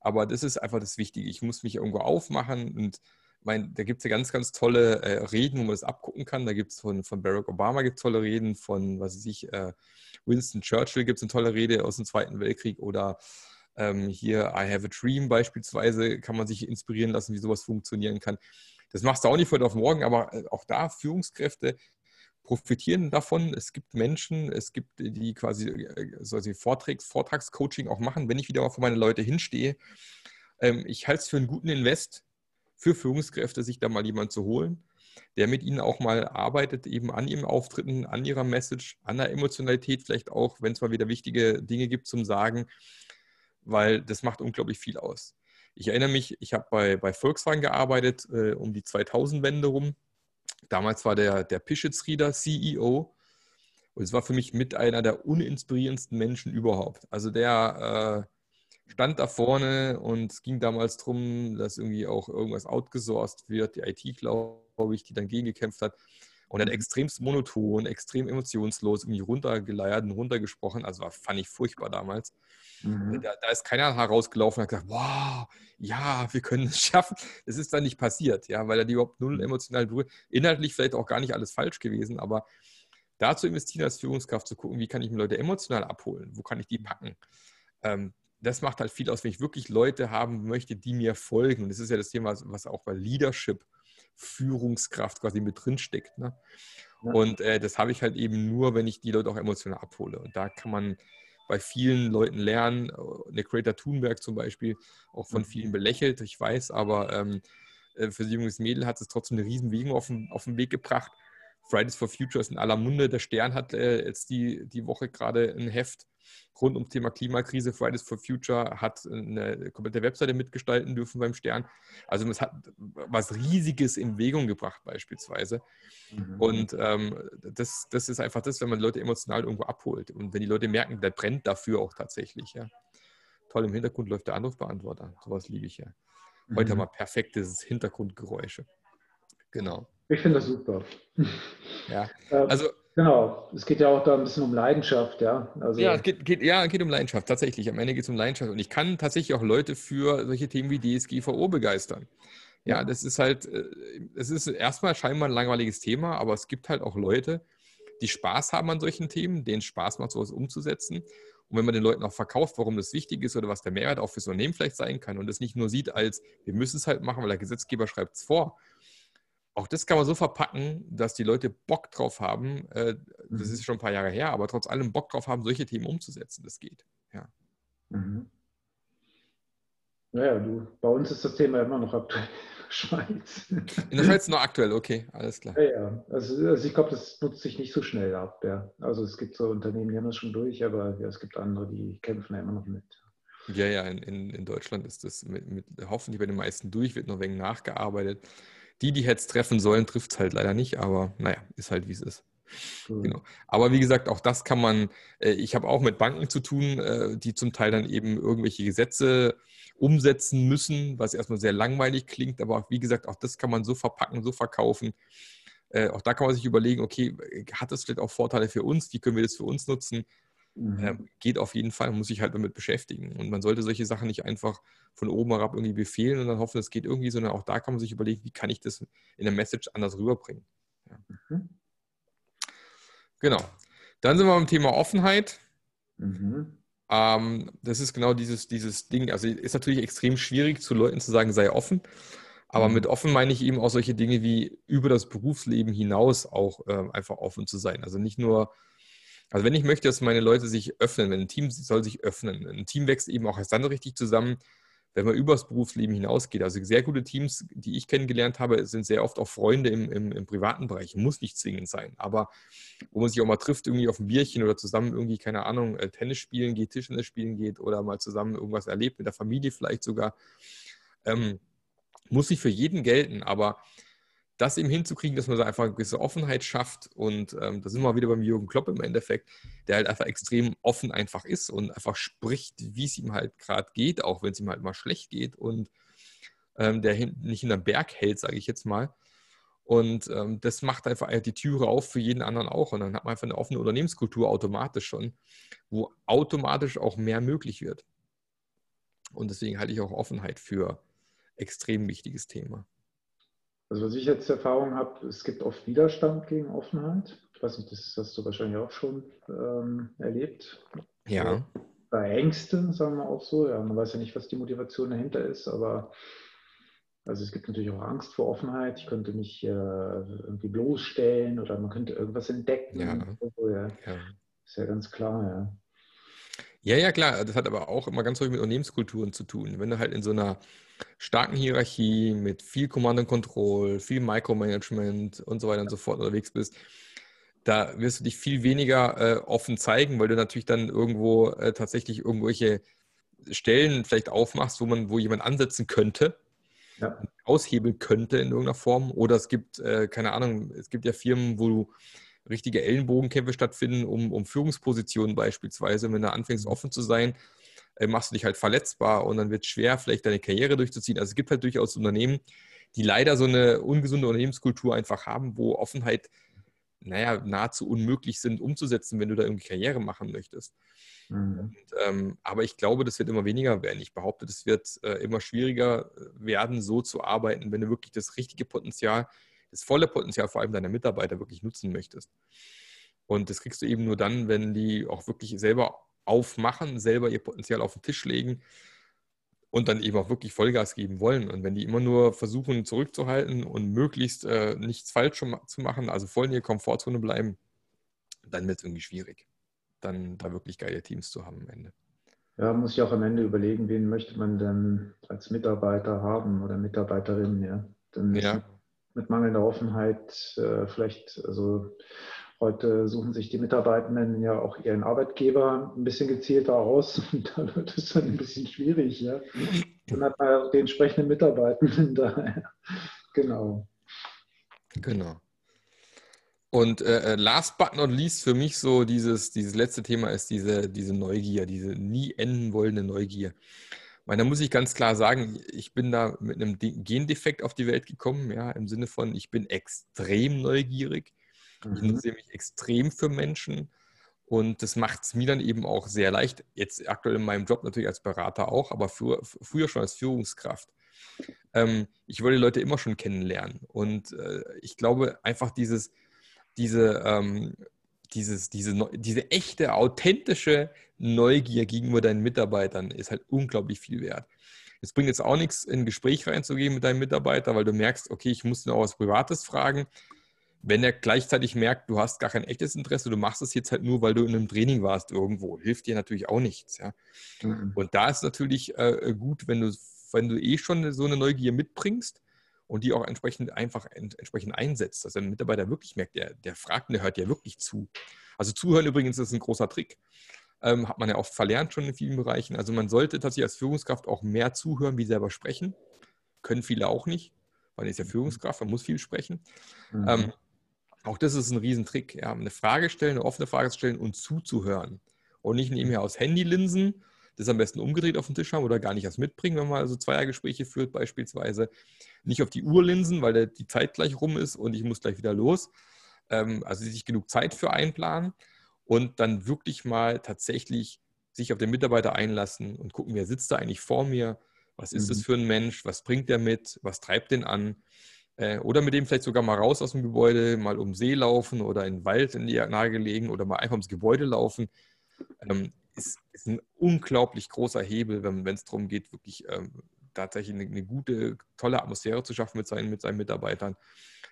[SPEAKER 2] Aber das ist einfach das Wichtige. Ich muss mich irgendwo aufmachen und mein, da gibt es ja ganz, ganz tolle äh, Reden, wo man das abgucken kann. Da gibt es von, von Barack Obama gibt's tolle Reden, von, was weiß ich, äh, Winston Churchill gibt es eine tolle Rede aus dem Zweiten Weltkrieg oder ähm, hier I Have a Dream beispielsweise kann man sich inspirieren lassen, wie sowas funktionieren kann. Das machst du auch nicht heute auf morgen, aber äh, auch da Führungskräfte profitieren davon. Es gibt Menschen, es gibt die quasi äh, solche Vortrags, Vortragscoaching auch machen. Wenn ich wieder mal vor meine Leute hinstehe, ähm, ich halte es für einen guten Invest für Führungskräfte, sich da mal jemanden zu holen, der mit ihnen auch mal arbeitet, eben an ihrem Auftritten, an ihrer Message, an der Emotionalität vielleicht auch, wenn es mal wieder wichtige Dinge gibt zum Sagen weil das macht unglaublich viel aus. Ich erinnere mich, ich habe bei, bei Volkswagen gearbeitet, äh, um die 2000-Wende rum. Damals war der, der Pischitz-Rieder CEO und es war für mich mit einer der uninspirierendsten Menschen überhaupt. Also der äh, stand da vorne und es ging damals darum, dass irgendwie auch irgendwas outgesourced wird, die IT, glaube ich, die dann gegengekämpft hat. Und er hat mhm. extremst monoton, extrem emotionslos irgendwie runtergeleiert und runtergesprochen. Also war, fand ich furchtbar damals. Mhm. Da, da, ist keiner herausgelaufen und hat gesagt, wow, ja, wir können es schaffen. Es ist dann nicht passiert, ja, weil er die überhaupt null mhm. emotional berührt. Inhaltlich vielleicht auch gar nicht alles falsch gewesen, aber da zu investieren als Führungskraft, zu gucken, wie kann ich mir Leute emotional abholen, wo kann ich die packen. Ähm, das macht halt viel aus, wenn ich wirklich Leute haben möchte, die mir folgen. Und das ist ja das Thema, was auch bei Leadership Führungskraft quasi mit drin steckt. Ne? Ja. Und äh, das habe ich halt eben nur, wenn ich die Leute auch emotional abhole. Und da kann man bei vielen Leuten lernen. Eine Creator Thunberg zum Beispiel, auch von mhm. vielen belächelt, ich weiß, aber ähm, äh, für sie junges Mädel hat es trotzdem eine Riesenbewegung auf den, auf den Weg gebracht. Fridays for Future ist in aller Munde. Der Stern hat äh, jetzt die, die Woche gerade ein Heft rund ums Thema Klimakrise. Fridays for Future hat eine komplette Webseite mitgestalten dürfen beim Stern. Also es hat was Riesiges in Bewegung gebracht beispielsweise. Mhm. Und ähm, das, das ist einfach das, wenn man Leute emotional irgendwo abholt. Und wenn die Leute merken, der brennt dafür auch tatsächlich. Ja. Toll, im Hintergrund läuft der Anrufbeantworter. Sowas liebe ich ja. Heute mhm. haben wir perfektes Hintergrundgeräusche. Genau.
[SPEAKER 1] Ich finde das super.
[SPEAKER 2] Ja, ähm, also
[SPEAKER 1] Genau, es geht ja auch da ein bisschen um Leidenschaft, ja.
[SPEAKER 2] Also ja, es geht, geht, ja, geht um Leidenschaft, tatsächlich. Am Ende geht es um Leidenschaft. Und ich kann tatsächlich auch Leute für solche Themen wie DSGVO begeistern. Ja, das ist halt, äh, es ist erstmal scheinbar ein langweiliges Thema, aber es gibt halt auch Leute, die Spaß haben an solchen Themen, denen Spaß macht, sowas umzusetzen. Und wenn man den Leuten auch verkauft, warum das wichtig ist oder was der Mehrwert auch fürs Unternehmen vielleicht sein kann und es nicht nur sieht als, wir müssen es halt machen, weil der Gesetzgeber schreibt es vor. Auch das kann man so verpacken, dass die Leute Bock drauf haben. Äh, das mhm. ist schon ein paar Jahre her, aber trotz allem Bock drauf haben, solche Themen umzusetzen. Das geht. Ja. Mhm.
[SPEAKER 1] Naja, du, bei uns ist das Thema immer noch aktuell.
[SPEAKER 2] Schweiz. In der Schweiz noch aktuell, okay, alles klar.
[SPEAKER 1] Ja, ja. Also, also ich glaube, das nutzt sich nicht so schnell ab. Ja. Also es gibt so Unternehmen, die haben das schon durch, aber ja, es gibt andere, die kämpfen ja immer noch mit.
[SPEAKER 2] Ja, ja, in, in, in Deutschland ist das mit, mit, hoffentlich bei den meisten durch, wird noch wenig nachgearbeitet. Die, die jetzt treffen sollen, trifft es halt leider nicht, aber naja, ist halt wie es ist. Mhm. Genau. Aber wie gesagt, auch das kann man, äh, ich habe auch mit Banken zu tun, äh, die zum Teil dann eben irgendwelche Gesetze umsetzen müssen, was erstmal sehr langweilig klingt, aber wie gesagt, auch das kann man so verpacken, so verkaufen. Äh, auch da kann man sich überlegen, okay, hat das vielleicht auch Vorteile für uns? Wie können wir das für uns nutzen? Mhm. Äh, geht auf jeden Fall, muss sich halt damit beschäftigen. Und man sollte solche Sachen nicht einfach von oben herab irgendwie befehlen und dann hoffen, es geht irgendwie, sondern auch da kann man sich überlegen, wie kann ich das in der Message anders rüberbringen. Ja. Mhm. Genau. Dann sind wir beim Thema Offenheit. Mhm. Ähm, das ist genau dieses, dieses Ding. Also ist natürlich extrem schwierig, zu Leuten zu sagen, sei offen. Aber mhm. mit offen meine ich eben auch solche Dinge wie über das Berufsleben hinaus auch äh, einfach offen zu sein. Also nicht nur, also wenn ich möchte, dass meine Leute sich öffnen, wenn ein Team soll sich öffnen. Ein Team wächst eben auch erst dann richtig zusammen, wenn man übers Berufsleben hinausgeht. Also sehr gute Teams, die ich kennengelernt habe, sind sehr oft auch Freunde im, im, im, privaten Bereich. Muss nicht zwingend sein, aber wo man sich auch mal trifft, irgendwie auf ein Bierchen oder zusammen irgendwie, keine Ahnung, äh, Tennis spielen geht, Tischtennis spielen geht oder mal zusammen irgendwas erlebt, mit der Familie vielleicht sogar. Ähm, muss nicht für jeden gelten, aber das eben hinzukriegen, dass man da einfach eine gewisse Offenheit schafft. Und ähm, da sind wir wieder beim Jürgen Klopp im Endeffekt, der halt einfach extrem offen einfach ist und einfach spricht, wie es ihm halt gerade geht, auch wenn es ihm halt mal schlecht geht und ähm, der hin, nicht in der Berg hält, sage ich jetzt mal. Und ähm, das macht einfach die Türe auf für jeden anderen auch. Und dann hat man einfach eine offene Unternehmenskultur automatisch schon, wo automatisch auch mehr möglich wird. Und deswegen halte ich auch Offenheit für extrem wichtiges Thema.
[SPEAKER 1] Also was ich jetzt Erfahrung habe, es gibt oft Widerstand gegen Offenheit. Ich weiß nicht, das hast du wahrscheinlich auch schon ähm, erlebt.
[SPEAKER 2] Ja.
[SPEAKER 1] Bei Ängsten, sagen wir auch so. Ja, man weiß ja nicht, was die Motivation dahinter ist, aber also es gibt natürlich auch Angst vor Offenheit. Ich könnte mich äh, irgendwie bloßstellen oder man könnte irgendwas entdecken.
[SPEAKER 2] Ja.
[SPEAKER 1] So, ja. ja. Ist ja ganz klar, ja.
[SPEAKER 2] Ja, ja, klar. Das hat aber auch immer ganz häufig mit Unternehmenskulturen zu tun. Wenn du halt in so einer starken Hierarchie mit viel Command and Control, viel Micromanagement und so weiter und so fort unterwegs bist, da wirst du dich viel weniger äh, offen zeigen, weil du natürlich dann irgendwo äh, tatsächlich irgendwelche Stellen vielleicht aufmachst, wo man, wo jemand ansetzen könnte, ja. aushebeln könnte in irgendeiner Form. Oder es gibt, äh, keine Ahnung, es gibt ja Firmen, wo du richtige Ellenbogenkämpfe stattfinden, um, um Führungspositionen beispielsweise. Wenn du anfängst, mhm. offen zu sein, äh, machst du dich halt verletzbar und dann wird es schwer, vielleicht deine Karriere durchzuziehen. Also es gibt halt durchaus Unternehmen, die leider so eine ungesunde Unternehmenskultur einfach haben, wo Offenheit, naja, nahezu unmöglich sind umzusetzen, wenn du da irgendwie Karriere machen möchtest. Mhm. Und, ähm, aber ich glaube, das wird immer weniger werden. Ich behaupte, das wird äh, immer schwieriger werden, so zu arbeiten, wenn du wirklich das richtige Potenzial das volle Potenzial vor allem deiner Mitarbeiter wirklich nutzen möchtest. Und das kriegst du eben nur dann, wenn die auch wirklich selber aufmachen, selber ihr Potenzial auf den Tisch legen und dann eben auch wirklich Vollgas geben wollen. Und wenn die immer nur versuchen zurückzuhalten und möglichst äh, nichts falsch zu machen, also voll in ihrer Komfortzone bleiben, dann wird es irgendwie schwierig, dann da wirklich geile Teams zu haben am Ende.
[SPEAKER 1] Ja, muss ich auch am Ende überlegen, wen möchte man denn als Mitarbeiter haben oder Mitarbeiterin, ja. Dann ja mit mangelnder Offenheit äh, vielleicht, also heute suchen sich die Mitarbeitenden ja auch ihren Arbeitgeber ein bisschen gezielter aus und da wird es dann ein bisschen schwierig, ja. Dann hat man die entsprechenden Mitarbeitenden da. genau.
[SPEAKER 2] Genau. Und äh, äh, last but not least für mich so dieses, dieses letzte Thema ist diese, diese Neugier, diese nie enden wollende Neugier meine, da muss ich ganz klar sagen, ich bin da mit einem Gendefekt auf die Welt gekommen, ja, im Sinne von, ich bin extrem neugierig. Mhm. Ich interessiere mich extrem für Menschen. Und das macht es mir dann eben auch sehr leicht, jetzt aktuell in meinem Job natürlich als Berater auch, aber für, früher schon als Führungskraft. Ähm, ich wollte die Leute immer schon kennenlernen. Und äh, ich glaube einfach dieses, diese, ähm, dieses, diese, diese echte, authentische Neugier gegenüber deinen Mitarbeitern ist halt unglaublich viel wert. Es bringt jetzt auch nichts, in ein Gespräch reinzugehen mit deinem Mitarbeiter, weil du merkst, okay, ich muss ihn auch was Privates fragen. Wenn er gleichzeitig merkt, du hast gar kein echtes Interesse, du machst es jetzt halt nur, weil du in einem Training warst irgendwo, hilft dir natürlich auch nichts. Ja? Mhm. Und da ist natürlich äh, gut, wenn du, wenn du eh schon so eine Neugier mitbringst und die auch entsprechend einfach entsprechend einsetzt, dass ein Mitarbeiter wirklich merkt, der, der fragt und der hört ja wirklich zu. Also zuhören übrigens ist ein großer Trick ähm, hat man ja oft verlernt schon in vielen Bereichen. Also man sollte tatsächlich als Führungskraft auch mehr zuhören, wie selber sprechen. Können viele auch nicht, weil man ist ja mhm. Führungskraft, man muss viel sprechen. Mhm. Ähm, auch das ist ein Riesentrick. Ja. Eine Frage stellen, eine offene Frage stellen und zuzuhören. Und nicht nebenher aus Handylinsen, das am besten umgedreht auf den Tisch haben oder gar nicht erst mitbringen, wenn man also Zweiergespräche führt beispielsweise. Nicht auf die Uhrlinsen, weil die Zeit gleich rum ist und ich muss gleich wieder los. Ähm, also sich genug Zeit für einplanen und dann wirklich mal tatsächlich sich auf den Mitarbeiter einlassen und gucken, wer sitzt da eigentlich vor mir, was ist es mhm. für ein Mensch, was bringt der mit, was treibt den an. Äh, oder mit dem vielleicht sogar mal raus aus dem Gebäude, mal um See laufen oder in den Wald in die nahe gelegen oder mal einfach ums Gebäude laufen. Ähm, ist, ist ein unglaublich großer Hebel, wenn es darum geht, wirklich ähm, tatsächlich eine, eine, gute, tolle Atmosphäre zu schaffen mit seinen, mit seinen Mitarbeitern.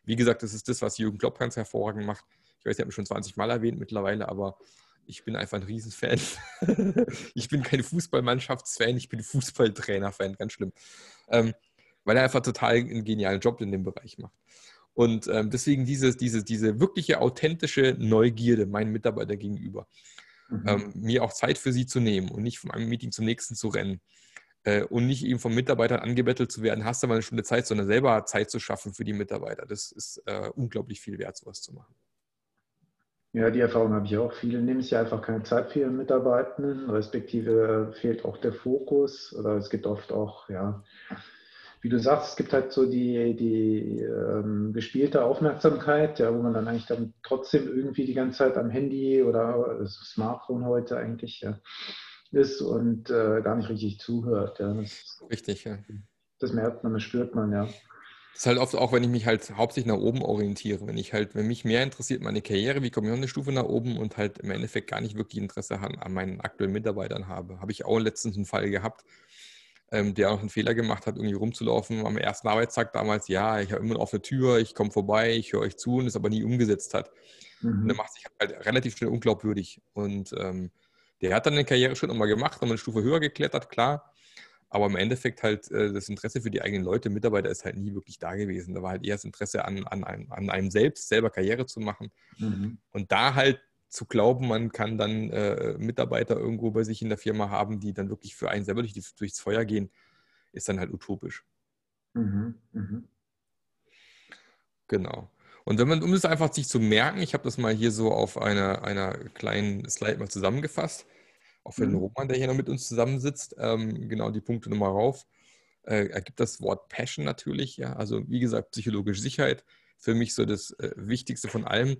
[SPEAKER 2] Wie gesagt, das ist das, was Jürgen Klopp ganz hervorragend macht. Ich weiß, ich habe schon 20 Mal erwähnt mittlerweile, aber ich bin einfach ein Riesenfan. ich bin kein Fußballmannschaftsfan, ich bin Fußballtrainer-Fan, ganz schlimm. Ähm, weil er einfach total einen genialen Job in dem Bereich macht. Und ähm, deswegen diese, diese, diese wirkliche authentische Neugierde meinen Mitarbeiter gegenüber. Mhm. Ähm, mir auch Zeit für sie zu nehmen und nicht von einem Meeting zum nächsten zu rennen. Äh, und nicht eben von Mitarbeitern angebettelt zu werden, hast du mal eine Stunde Zeit, sondern selber Zeit zu schaffen für die Mitarbeiter. Das ist äh, unglaublich viel wert, sowas zu machen.
[SPEAKER 1] Ja, die Erfahrung habe ich auch. Viele nehmen sich einfach keine Zeit für ihre Mitarbeitenden, respektive fehlt auch der Fokus oder es gibt oft auch, ja, wie du sagst, es gibt halt so die, die ähm, gespielte Aufmerksamkeit, ja, wo man dann eigentlich dann trotzdem irgendwie die ganze Zeit am Handy oder Smartphone heute eigentlich ja, ist und äh, gar nicht richtig zuhört. Ja. Das,
[SPEAKER 2] richtig, ja.
[SPEAKER 1] Das merkt man, das spürt man, ja.
[SPEAKER 2] Das ist halt oft auch, wenn ich mich halt hauptsächlich nach oben orientiere. Wenn ich halt, wenn mich mehr interessiert meine Karriere, wie komme ich noch eine Stufe nach oben und halt im Endeffekt gar nicht wirklich Interesse an, an meinen aktuellen Mitarbeitern habe. Habe ich auch letztens einen Fall gehabt, ähm, der auch einen Fehler gemacht hat, irgendwie rumzulaufen am ersten Arbeitstag damals. Ja, ich habe immer eine offene Tür, ich komme vorbei, ich höre euch zu und es aber nie umgesetzt hat. Mhm. Und der macht sich halt relativ schnell unglaubwürdig. Und ähm, der hat dann den Karriereschritt nochmal gemacht, nochmal eine Stufe höher geklettert, klar. Aber im Endeffekt halt äh, das Interesse für die eigenen Leute, Mitarbeiter ist halt nie wirklich da gewesen. Da war halt eher das Interesse an, an, einem, an einem selbst, selber Karriere zu machen. Mhm. Und da halt zu glauben, man kann dann äh, Mitarbeiter irgendwo bei sich in der Firma haben, die dann wirklich für einen selber durch die, durchs Feuer gehen, ist dann halt utopisch. Mhm. Mhm. Genau. Und wenn man, um es einfach sich zu merken, ich habe das mal hier so auf einer, einer kleinen Slide mal zusammengefasst, auch für den mhm. Roman, der hier noch mit uns zusammensitzt, ähm, genau die Punkte nochmal rauf. Äh, ergibt das Wort Passion natürlich, ja. Also wie gesagt, psychologische Sicherheit für mich so das äh, Wichtigste von allem.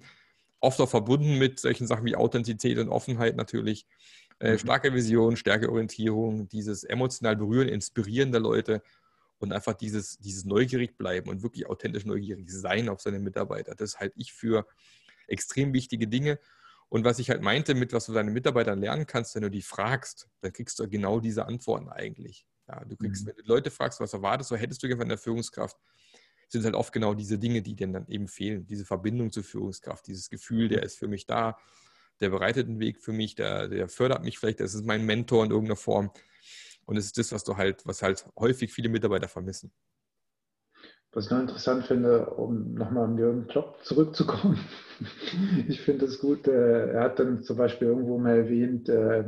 [SPEAKER 2] Oft auch verbunden mit solchen Sachen wie Authentizität und Offenheit natürlich. Äh, mhm. Starke Vision, starke Orientierung, dieses emotional berühren, inspirieren der Leute und einfach dieses, dieses neugierig bleiben und wirklich authentisch neugierig sein auf seine Mitarbeiter. Das halte ich für extrem wichtige Dinge. Und was ich halt meinte, mit was du deinen Mitarbeitern lernen kannst, wenn du die fragst, dann kriegst du genau diese Antworten eigentlich. Ja, du kriegst, mhm. wenn du Leute fragst, was erwartest, was hättest du gerne von der Führungskraft, sind halt oft genau diese Dinge, die dir dann eben fehlen. Diese Verbindung zur Führungskraft, dieses Gefühl, der ist für mich da, der bereitet einen Weg für mich, der, der fördert mich vielleicht, das ist mein Mentor in irgendeiner Form. Und es ist das, was du halt, was halt häufig viele Mitarbeiter vermissen.
[SPEAKER 1] Was ich noch interessant finde, um nochmal an Jürgen Klopp zurückzukommen, ich finde es gut, äh, er hat dann zum Beispiel irgendwo mal erwähnt, äh,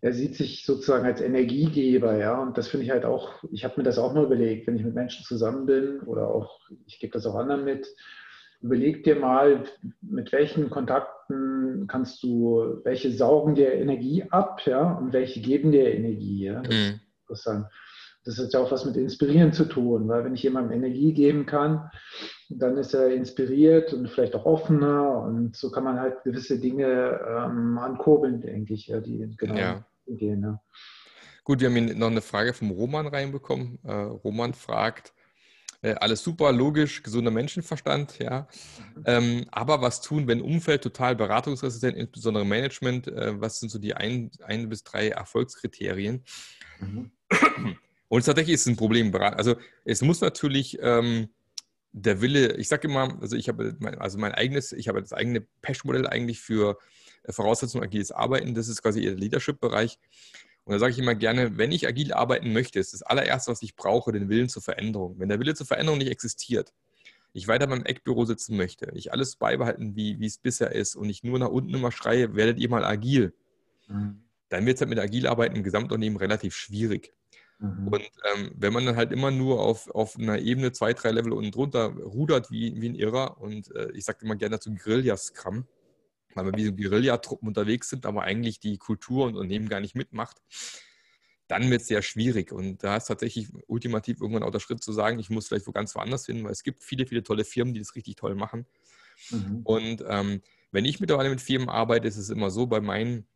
[SPEAKER 1] er sieht sich sozusagen als Energiegeber, ja, und das finde ich halt auch, ich habe mir das auch mal überlegt, wenn ich mit Menschen zusammen bin oder auch, ich gebe das auch anderen mit, überleg dir mal, mit welchen Kontakten kannst du, welche saugen dir Energie ab, ja, und welche geben dir Energie, ja, das mhm. ist interessant. Das hat ja auch was mit Inspirieren zu tun, weil wenn ich jemandem Energie geben kann, dann ist er inspiriert und vielleicht auch offener und so kann man halt gewisse Dinge ähm, ankurbeln, denke ich, ja, die genau ja. gehen. Ja.
[SPEAKER 2] Gut, wir haben noch eine Frage vom Roman reinbekommen. Äh, Roman fragt, Äh, alles super, logisch, gesunder Menschenverstand, ja. Ähm, aber was tun, wenn Umfeld total beratungsresistent, insbesondere Management, äh, was sind so die ein, ein bis drei Erfolgskriterien? Mhm. Und tatsächlich ist es ein Problem. Also es muss natürlich ähm, der Wille, ich sage immer, also ich habe mein, also mein eigenes, ich habe das eigene Pesh-Modell eigentlich für äh, Voraussetzungen agiles Arbeiten, das ist quasi ihr Leadership-Bereich. Und da sage ich immer gerne, wenn ich agil arbeiten möchte, ist das allererste, was ich brauche, den Willen zur Veränderung. Wenn der Wille zur Veränderung nicht existiert, ich weiter beim Eckbüro sitzen möchte, ich alles beibehalten, wie, wie es bisher ist und ich nur nach unten immer schreie, werdet ihr mal agil, mhm. dann wird es halt mit agil arbeiten im Gesamtunternehmen relativ schwierig. Mhm. Und ähm, wenn man dann halt immer nur auf, auf einer Ebene zwei, drei Level unten drunter rudert wie, wie ein Irrer und äh, ich sage immer gerne dazu Guerilla-Scrum, weil wir wie so Guerillatruppen unterwegs sind, aber eigentlich die Kultur und Unternehmen gar nicht mitmacht, dann wird es sehr schwierig. Und da ist tatsächlich ultimativ irgendwann auch der Schritt zu sagen, ich muss vielleicht wo ganz woanders hin, weil es gibt viele, viele tolle Firmen, die das richtig toll machen. Mhm. Und ähm, wenn ich mittlerweile mit Firmen arbeite, ist es immer so, bei meinen,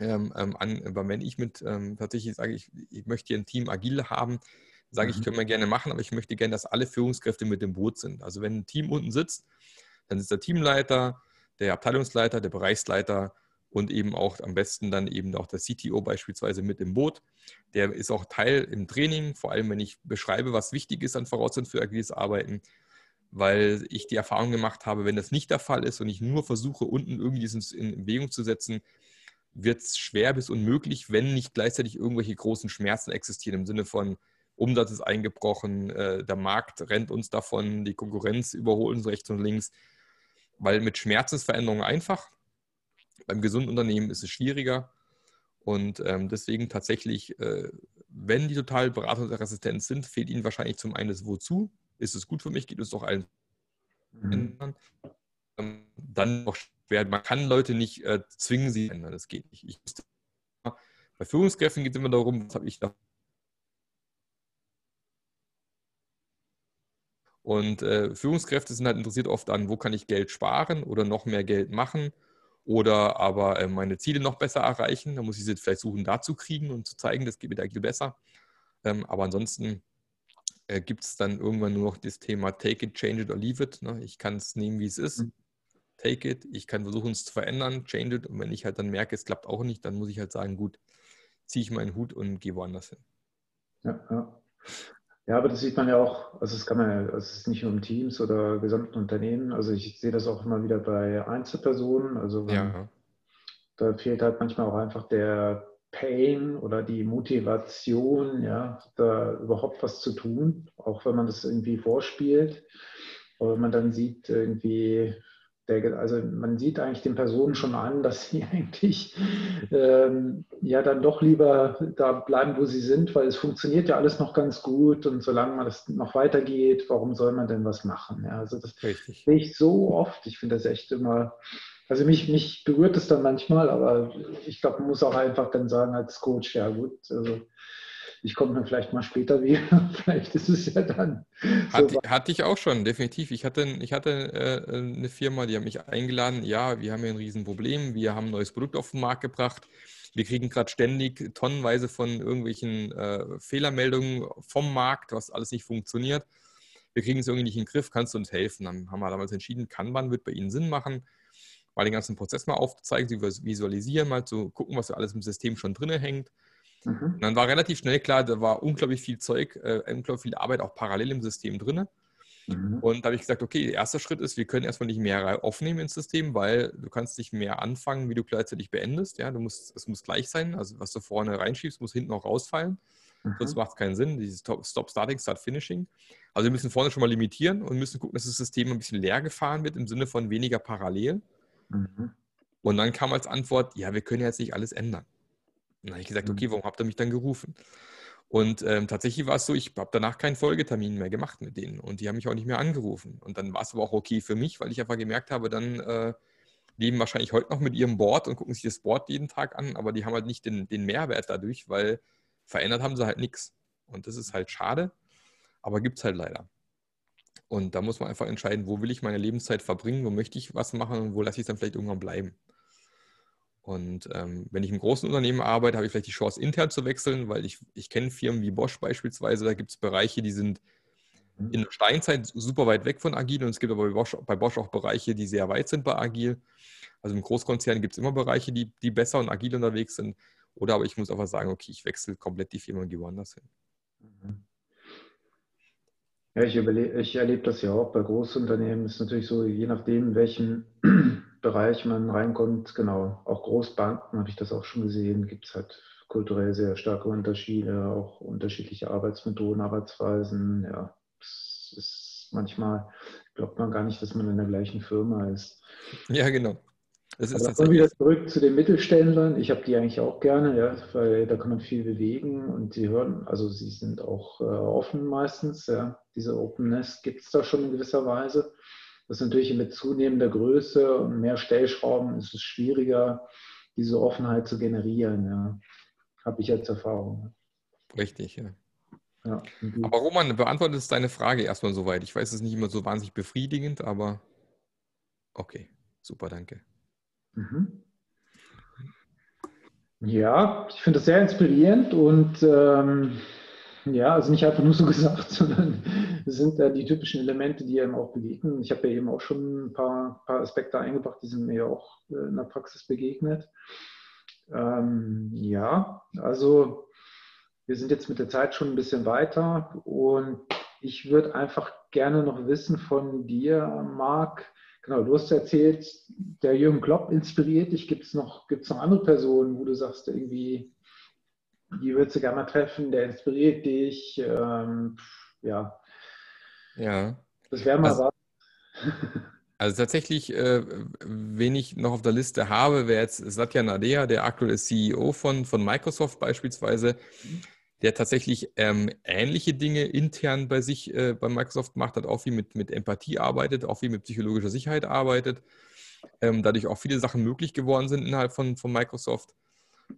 [SPEAKER 2] ähm, ähm, an, wenn ich mit ähm, tatsächlich sage, ich, ich möchte hier ein Team agil haben, sage ich, mhm. können wir gerne machen, aber ich möchte gerne, dass alle Führungskräfte mit dem Boot sind. Also wenn ein Team unten sitzt, dann ist der Teamleiter, der Abteilungsleiter, der Bereichsleiter und eben auch am besten dann eben auch der CTO beispielsweise mit im Boot. Der ist auch Teil im Training, vor allem wenn ich beschreibe, was wichtig ist an Voraussetzungen für agiles Arbeiten, weil ich die Erfahrung gemacht habe, wenn das nicht der Fall ist und ich nur versuche, unten irgendwie in Bewegung zu setzen, wird es schwer bis unmöglich, wenn nicht gleichzeitig irgendwelche großen Schmerzen existieren im Sinne von Umsatz ist eingebrochen, äh, der Markt rennt uns davon, die Konkurrenz überholt uns rechts und links weil mit Schmerzensveränderungen einfach. Beim gesunden Unternehmen ist es schwieriger. Und ähm, deswegen tatsächlich, äh, wenn die total beratungsresistent sind, fehlt ihnen wahrscheinlich zum einen das Wozu. Ist es gut für mich? Geht es doch allen mhm. ähm, Dann noch schwer. Man kann Leute nicht äh, zwingen, sie zu ändern. Das geht nicht. Ich, bei Führungskräften geht es immer darum, was habe ich da Und äh, Führungskräfte sind halt interessiert oft an, wo kann ich Geld sparen oder noch mehr Geld machen oder aber äh, meine Ziele noch besser erreichen. Da muss ich sie vielleicht suchen, da zu kriegen und zu zeigen, das geht mit Agile besser. Ähm, aber ansonsten äh, gibt es dann irgendwann nur noch das Thema Take it, change it or leave it. Ne? Ich kann es nehmen, wie es ist. Mhm. Take it. Ich kann versuchen, es zu verändern, change it. Und wenn ich halt dann merke, es klappt auch nicht, dann muss ich halt sagen, gut, ziehe ich meinen Hut und gehe woanders hin.
[SPEAKER 1] Ja, ja. Ja, aber das sieht man ja auch, also es kann man ja, also es ist nicht nur im Teams oder gesamten Unternehmen, also ich sehe das auch immer wieder bei Einzelpersonen, also ja. da fehlt halt manchmal auch einfach der Pain oder die Motivation, ja, da überhaupt was zu tun, auch wenn man das irgendwie vorspielt. Aber wenn man dann sieht, irgendwie, der, also man sieht eigentlich den Personen schon an, dass sie eigentlich ähm, ja dann doch lieber da bleiben, wo sie sind, weil es funktioniert ja alles noch ganz gut und solange man das noch weitergeht, warum soll man denn was machen? Ja, also das Richtig. sehe ich so oft. Ich finde das echt immer, also mich, mich berührt es dann manchmal, aber ich glaube, man muss auch einfach dann sagen als Coach, ja gut, also ich komme dann vielleicht mal später wieder. vielleicht ist es ja dann.
[SPEAKER 2] Hat, so hatte ich auch schon, definitiv. Ich hatte, ich hatte äh, eine Firma, die hat mich eingeladen. Ja, wir haben hier ein Riesenproblem. Wir haben ein neues Produkt auf den Markt gebracht. Wir kriegen gerade ständig tonnenweise von irgendwelchen äh, Fehlermeldungen vom Markt, was alles nicht funktioniert. Wir kriegen es irgendwie nicht in den Griff. Kannst du uns helfen? Dann haben wir damals entschieden, Kanban wird bei Ihnen Sinn machen mal den ganzen Prozess mal aufzuzeigen, zu visualisieren, mal zu gucken, was alles im System schon drin hängt. Mhm. Und dann war relativ schnell klar, da war unglaublich viel Zeug, äh, unglaublich viel Arbeit auch parallel im System drin. Mhm. Und da habe ich gesagt, okay, der erste Schritt ist, wir können erstmal nicht mehr aufnehmen ins System, weil du kannst nicht mehr anfangen, wie du gleichzeitig beendest. Ja, du musst, es muss gleich sein. Also was du vorne reinschiebst, muss hinten auch rausfallen. Mhm. Sonst macht es keinen Sinn. Dieses Stop Starting, Start Finishing. Also wir müssen vorne schon mal limitieren und müssen gucken, dass das System ein bisschen leer gefahren wird im Sinne von weniger parallel. Mhm. Und dann kam als Antwort, ja, wir können jetzt nicht alles ändern. Dann habe ich gesagt, okay, mhm. warum habt ihr mich dann gerufen? Und ähm, tatsächlich war es so, ich habe danach keinen Folgetermin mehr gemacht mit denen und die haben mich auch nicht mehr angerufen. Und dann war es aber auch okay für mich, weil ich einfach gemerkt habe, dann äh, leben wahrscheinlich heute noch mit ihrem Board und gucken sich das Board jeden Tag an, aber die haben halt nicht den, den Mehrwert dadurch, weil verändert haben sie halt nichts. Und das ist halt schade, aber gibt es halt leider. Und da muss man einfach entscheiden, wo will ich meine Lebenszeit verbringen, wo möchte ich was machen und wo lasse ich es dann vielleicht irgendwann bleiben. Und ähm, wenn ich im großen Unternehmen arbeite, habe ich vielleicht die Chance, intern zu wechseln, weil ich, ich kenne Firmen wie Bosch beispielsweise, da gibt es Bereiche, die sind mhm. in der Steinzeit super weit weg von agil und es gibt aber bei Bosch, bei Bosch auch Bereiche, die sehr weit sind bei agil. Also im Großkonzern gibt es immer Bereiche, die, die besser und agil unterwegs sind. Oder aber ich muss einfach sagen, okay, ich wechsle komplett die Firma und gehe woanders hin. Mhm.
[SPEAKER 1] Ja, ich, ich erlebe das ja auch bei Großunternehmen. Es ist natürlich so, je nachdem, in welchem Bereich man reinkommt, genau, auch Großbanken habe ich das auch schon gesehen, gibt es halt kulturell sehr starke Unterschiede, auch unterschiedliche Arbeitsmethoden, Arbeitsweisen. Ja, es ist manchmal glaubt man gar nicht, dass man in der gleichen Firma ist.
[SPEAKER 2] Ja, genau.
[SPEAKER 1] Das ist Aber wieder zurück zu den Mittelständlern. Ich habe die eigentlich auch gerne, ja, weil da kann man viel bewegen und sie hören, also sie sind auch äh, offen meistens. Ja. Diese Openness gibt es da schon in gewisser Weise. Das ist natürlich mit zunehmender Größe und mehr Stellschrauben ist es schwieriger, diese Offenheit zu generieren. Ja. Habe ich als Erfahrung.
[SPEAKER 2] Richtig, ja. ja aber Roman, beantwortet deine Frage erstmal soweit. Ich weiß, es ist nicht immer so wahnsinnig befriedigend, aber okay, super, danke. Mhm.
[SPEAKER 1] Ja, ich finde das sehr inspirierend und ähm, ja, also nicht einfach nur so gesagt, sondern sind ja die typischen Elemente, die einem auch begegnen. Ich habe ja eben auch schon ein paar, paar Aspekte eingebracht, die sind mir ja auch äh, in der Praxis begegnet. Ähm, ja, also wir sind jetzt mit der Zeit schon ein bisschen weiter und ich würde einfach gerne noch wissen von dir, Marc, Genau, du hast erzählt, der Jürgen Klopp inspiriert dich. Gibt es noch, gibt's noch andere Personen, wo du sagst, irgendwie, die würdest du gerne mal treffen, der inspiriert dich? Ähm, ja.
[SPEAKER 2] Ja.
[SPEAKER 1] Das wäre mal also, was.
[SPEAKER 2] Also tatsächlich, äh, wen ich noch auf der Liste habe, wäre jetzt Satya Nadella, der aktuelle CEO von, von Microsoft beispielsweise. Mhm der tatsächlich ähm, ähnliche Dinge intern bei sich äh, bei Microsoft macht, hat auch viel mit, mit Empathie arbeitet, auch viel mit psychologischer Sicherheit arbeitet, ähm, dadurch auch viele Sachen möglich geworden sind innerhalb von, von Microsoft.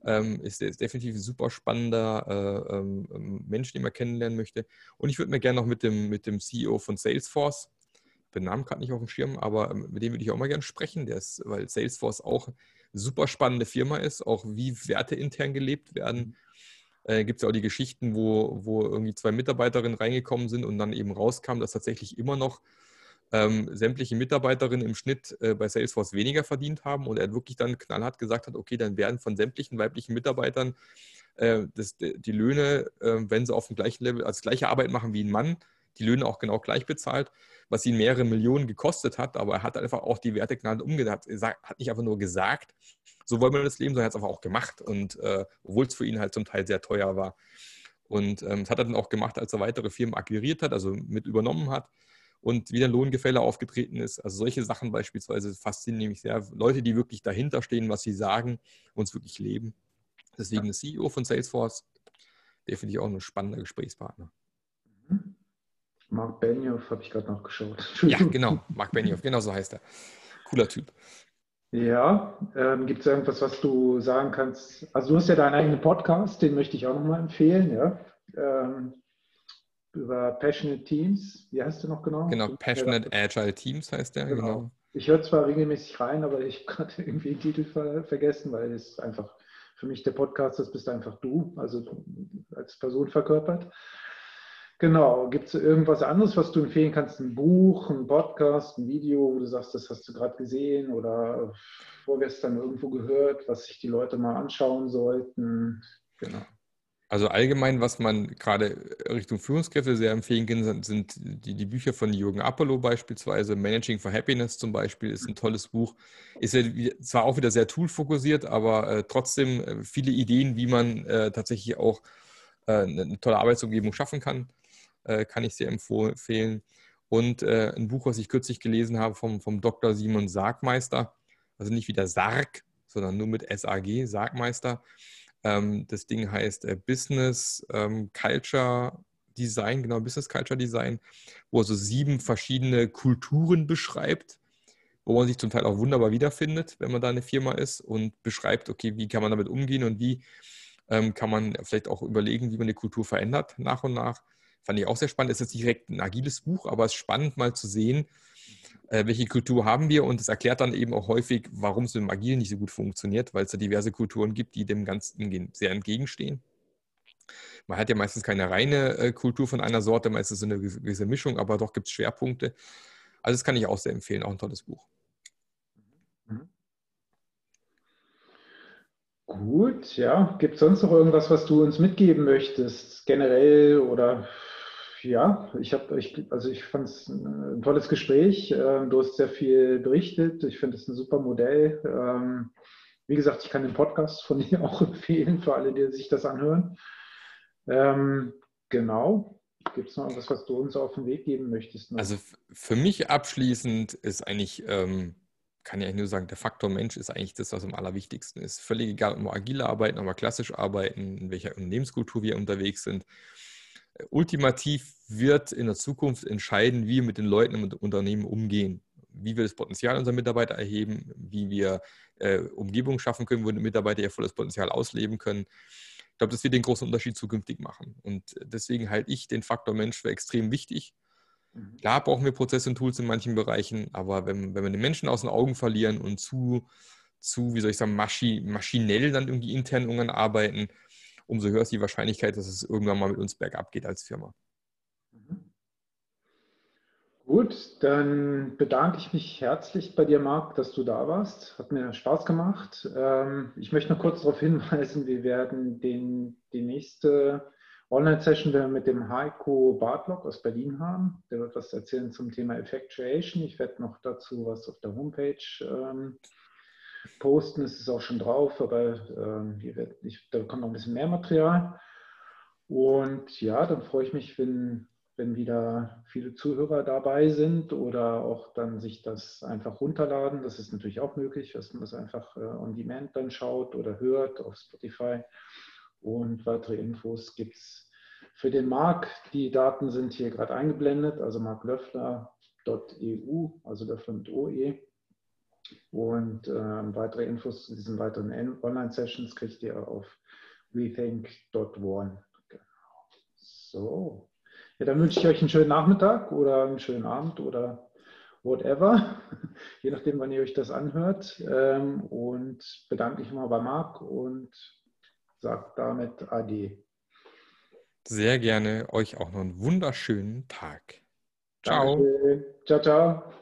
[SPEAKER 2] Ähm, ist, ist, definitiv ein super spannender äh, ähm, ähm, Mensch, den man kennenlernen möchte. Und ich würde mir gerne noch mit dem, mit dem CEO von Salesforce, den Namen gerade nicht auf dem Schirm, aber ähm, mit dem würde ich auch mal gerne sprechen, ist, weil Salesforce auch eine super spannende Firma ist, auch wie Werte intern gelebt werden äh, gibt es ja auch die Geschichten, wo, wo irgendwie zwei Mitarbeiterinnen reingekommen sind und dann eben rauskam, dass tatsächlich immer noch ähm, sämtliche Mitarbeiterinnen im Schnitt äh, bei Salesforce weniger verdient haben und er wirklich dann knallhart gesagt hat, okay, dann werden von sämtlichen weiblichen Mitarbeitern äh, das, die Löhne, äh, wenn sie auf dem gleichen Level, als gleiche Arbeit machen wie ein Mann, die Löhne auch genau gleich bezahlt, was ihn mehrere Millionen gekostet hat, aber er hat einfach auch die Werte knallhart umgedacht. Er hat nicht einfach nur gesagt, so wollen wir das leben, sondern er hat es einfach auch gemacht. Und äh, obwohl es für ihn halt zum Teil sehr teuer war. Und ähm, das hat er dann auch gemacht, als er weitere Firmen akquiriert hat, also mit übernommen hat und wieder Lohngefälle aufgetreten ist. Also solche Sachen beispielsweise faszinieren mich sehr. Leute, die wirklich dahinter stehen, was sie sagen und es wirklich leben. Deswegen der CEO von Salesforce, definitiv auch ein spannender Gesprächspartner.
[SPEAKER 1] Mhm. Mark Benioff habe ich gerade noch geschaut.
[SPEAKER 2] Ja, genau. Mark Benioff, genau so heißt er. Cooler Typ.
[SPEAKER 1] Ja, ähm, gibt es irgendwas, was du sagen kannst? Also du hast ja deinen eigenen Podcast, den möchte ich auch nochmal empfehlen, ja. Ähm, über Passionate Teams. Wie heißt du noch genau?
[SPEAKER 2] Genau, Passionate Agile Teams heißt der, genau. genau.
[SPEAKER 1] Ich höre zwar regelmäßig rein, aber ich habe gerade irgendwie den Titel ver vergessen, weil es einfach für mich der Podcast, das bist einfach du, also als Person verkörpert. Genau. Gibt es irgendwas anderes, was du empfehlen kannst? Ein Buch, ein Podcast, ein Video, wo du sagst, das hast du gerade gesehen oder vorgestern irgendwo gehört, was sich die Leute mal anschauen sollten? Genau.
[SPEAKER 2] Also allgemein, was man gerade Richtung Führungskräfte sehr empfehlen kann, sind die, die Bücher von Jürgen Apollo beispielsweise. Managing for Happiness zum Beispiel ist ein tolles Buch. Ist ja zwar auch wieder sehr toolfokussiert, aber äh, trotzdem äh, viele Ideen, wie man äh, tatsächlich auch äh, eine tolle Arbeitsumgebung schaffen kann äh, kann ich sehr empfehlen. Und ein Buch, was ich kürzlich gelesen habe vom, vom Dr. Simon Sargmeister, also nicht wieder Sarg, sondern nur mit SAG, Sargmeister. Ähm, das Ding heißt äh, Business ähm, Culture Design, genau, Business Culture Design, wo er so sieben verschiedene Kulturen beschreibt, wo man sich zum Teil auch wunderbar wiederfindet, wenn man da eine Firma ist und beschreibt, okay, wie kann man damit umgehen und wie ähm, kann man vielleicht auch überlegen, wie man die Kultur verändert nach und nach. Fand ich auch sehr spannend. Es ist jetzt direkt ein agiles Buch, aber es ist spannend mal zu sehen, äh, welche Kultur haben wir und es erklärt dann eben auch häufig, warum es mit dem Agil nicht so gut funktioniert, weil es da diverse Kulturen gibt, die dem Ganzen sehr entgegenstehen. Man hat ja meistens keine reine äh, Kultur von einer Sorte, meistens so eine gewisse Mischung, aber doch gibt es Schwerpunkte. Also das kann ich auch sehr empfehlen, auch ein tolles Buch. Mhm.
[SPEAKER 1] Gut, ja. Gibt es sonst noch irgendwas, was du uns mitgeben möchtest, generell oder ja, ich habe, also ich fand es ein tolles Gespräch. Ähm, du hast sehr viel berichtet. Ich finde es ein super Modell. Ähm, wie gesagt, ich kann den Podcast von dir auch empfehlen für alle, die sich das anhören. Ähm, genau. Gibt es noch etwas, was du uns auf den Weg geben möchtest?
[SPEAKER 2] Noch? Also für mich abschließend ist eigentlich, ähm, kann ich eigentlich nur sagen, der Faktor Mensch ist eigentlich das, was am allerwichtigsten ist. Völlig egal, ob wir agil arbeiten, ob wir klassisch arbeiten, in welcher Unternehmenskultur wir unterwegs sind. Ultimativ wird in der Zukunft entscheiden, wie wir mit den Leuten im Unternehmen umgehen wie wir das Potenzial unserer Mitarbeiter erheben, wie wir äh, Umgebungen schaffen können, wo die Mitarbeiter ihr volles Potenzial ausleben können glaube, das wird den großen Unterschied zukünftig machen. Und deswegen halte ich den Faktor Mensch für extrem wichtig. Mhm. Klar brauchen wir Prozesse und Tools in manchen Bereichen, aber wenn, wenn wir den Menschen aus den Augen verlieren und zu, zu wie soll ich sagen, maschi, maschinell dann irgendwie intern irgendwann arbeiten, umso höher ist die Wahrscheinlichkeit, dass es irgendwann mal mit uns bergab geht als Firma.
[SPEAKER 1] Gut, dann bedanke ich mich herzlich bei dir, Marc, dass du da warst. Hat mir Spaß gemacht. Ähm, ich möchte noch kurz darauf hinweisen, wir werden den, die nächste Online-Session mit dem Heiko Bartlock aus Berlin haben. Der wird was erzählen zum Thema Effectuation. Ich werde noch dazu was auf der Homepage ähm, posten. Es ist auch schon drauf, aber ähm, wird, ich, da kommt noch ein bisschen mehr Material. Und ja, dann freue ich mich, wenn wenn wieder viele Zuhörer dabei sind oder auch dann sich das einfach runterladen. Das ist natürlich auch möglich, dass man das einfach äh, on demand dann schaut oder hört auf Spotify. Und weitere Infos gibt es für den Marc. Die Daten sind hier gerade eingeblendet, also marklöffler.eu, also Löffler mit OE. Und äh, weitere Infos zu diesen weiteren Online-Sessions kriegt ihr auf rethink.one. Genau. So. Ja, dann wünsche ich euch einen schönen Nachmittag oder einen schönen Abend oder whatever, je nachdem, wann ihr euch das anhört. Ähm, und bedanke mich mal bei Marc und sage damit Ade.
[SPEAKER 2] Sehr gerne. Euch auch noch einen wunderschönen Tag. Ciao.
[SPEAKER 1] Danke. Ciao, ciao.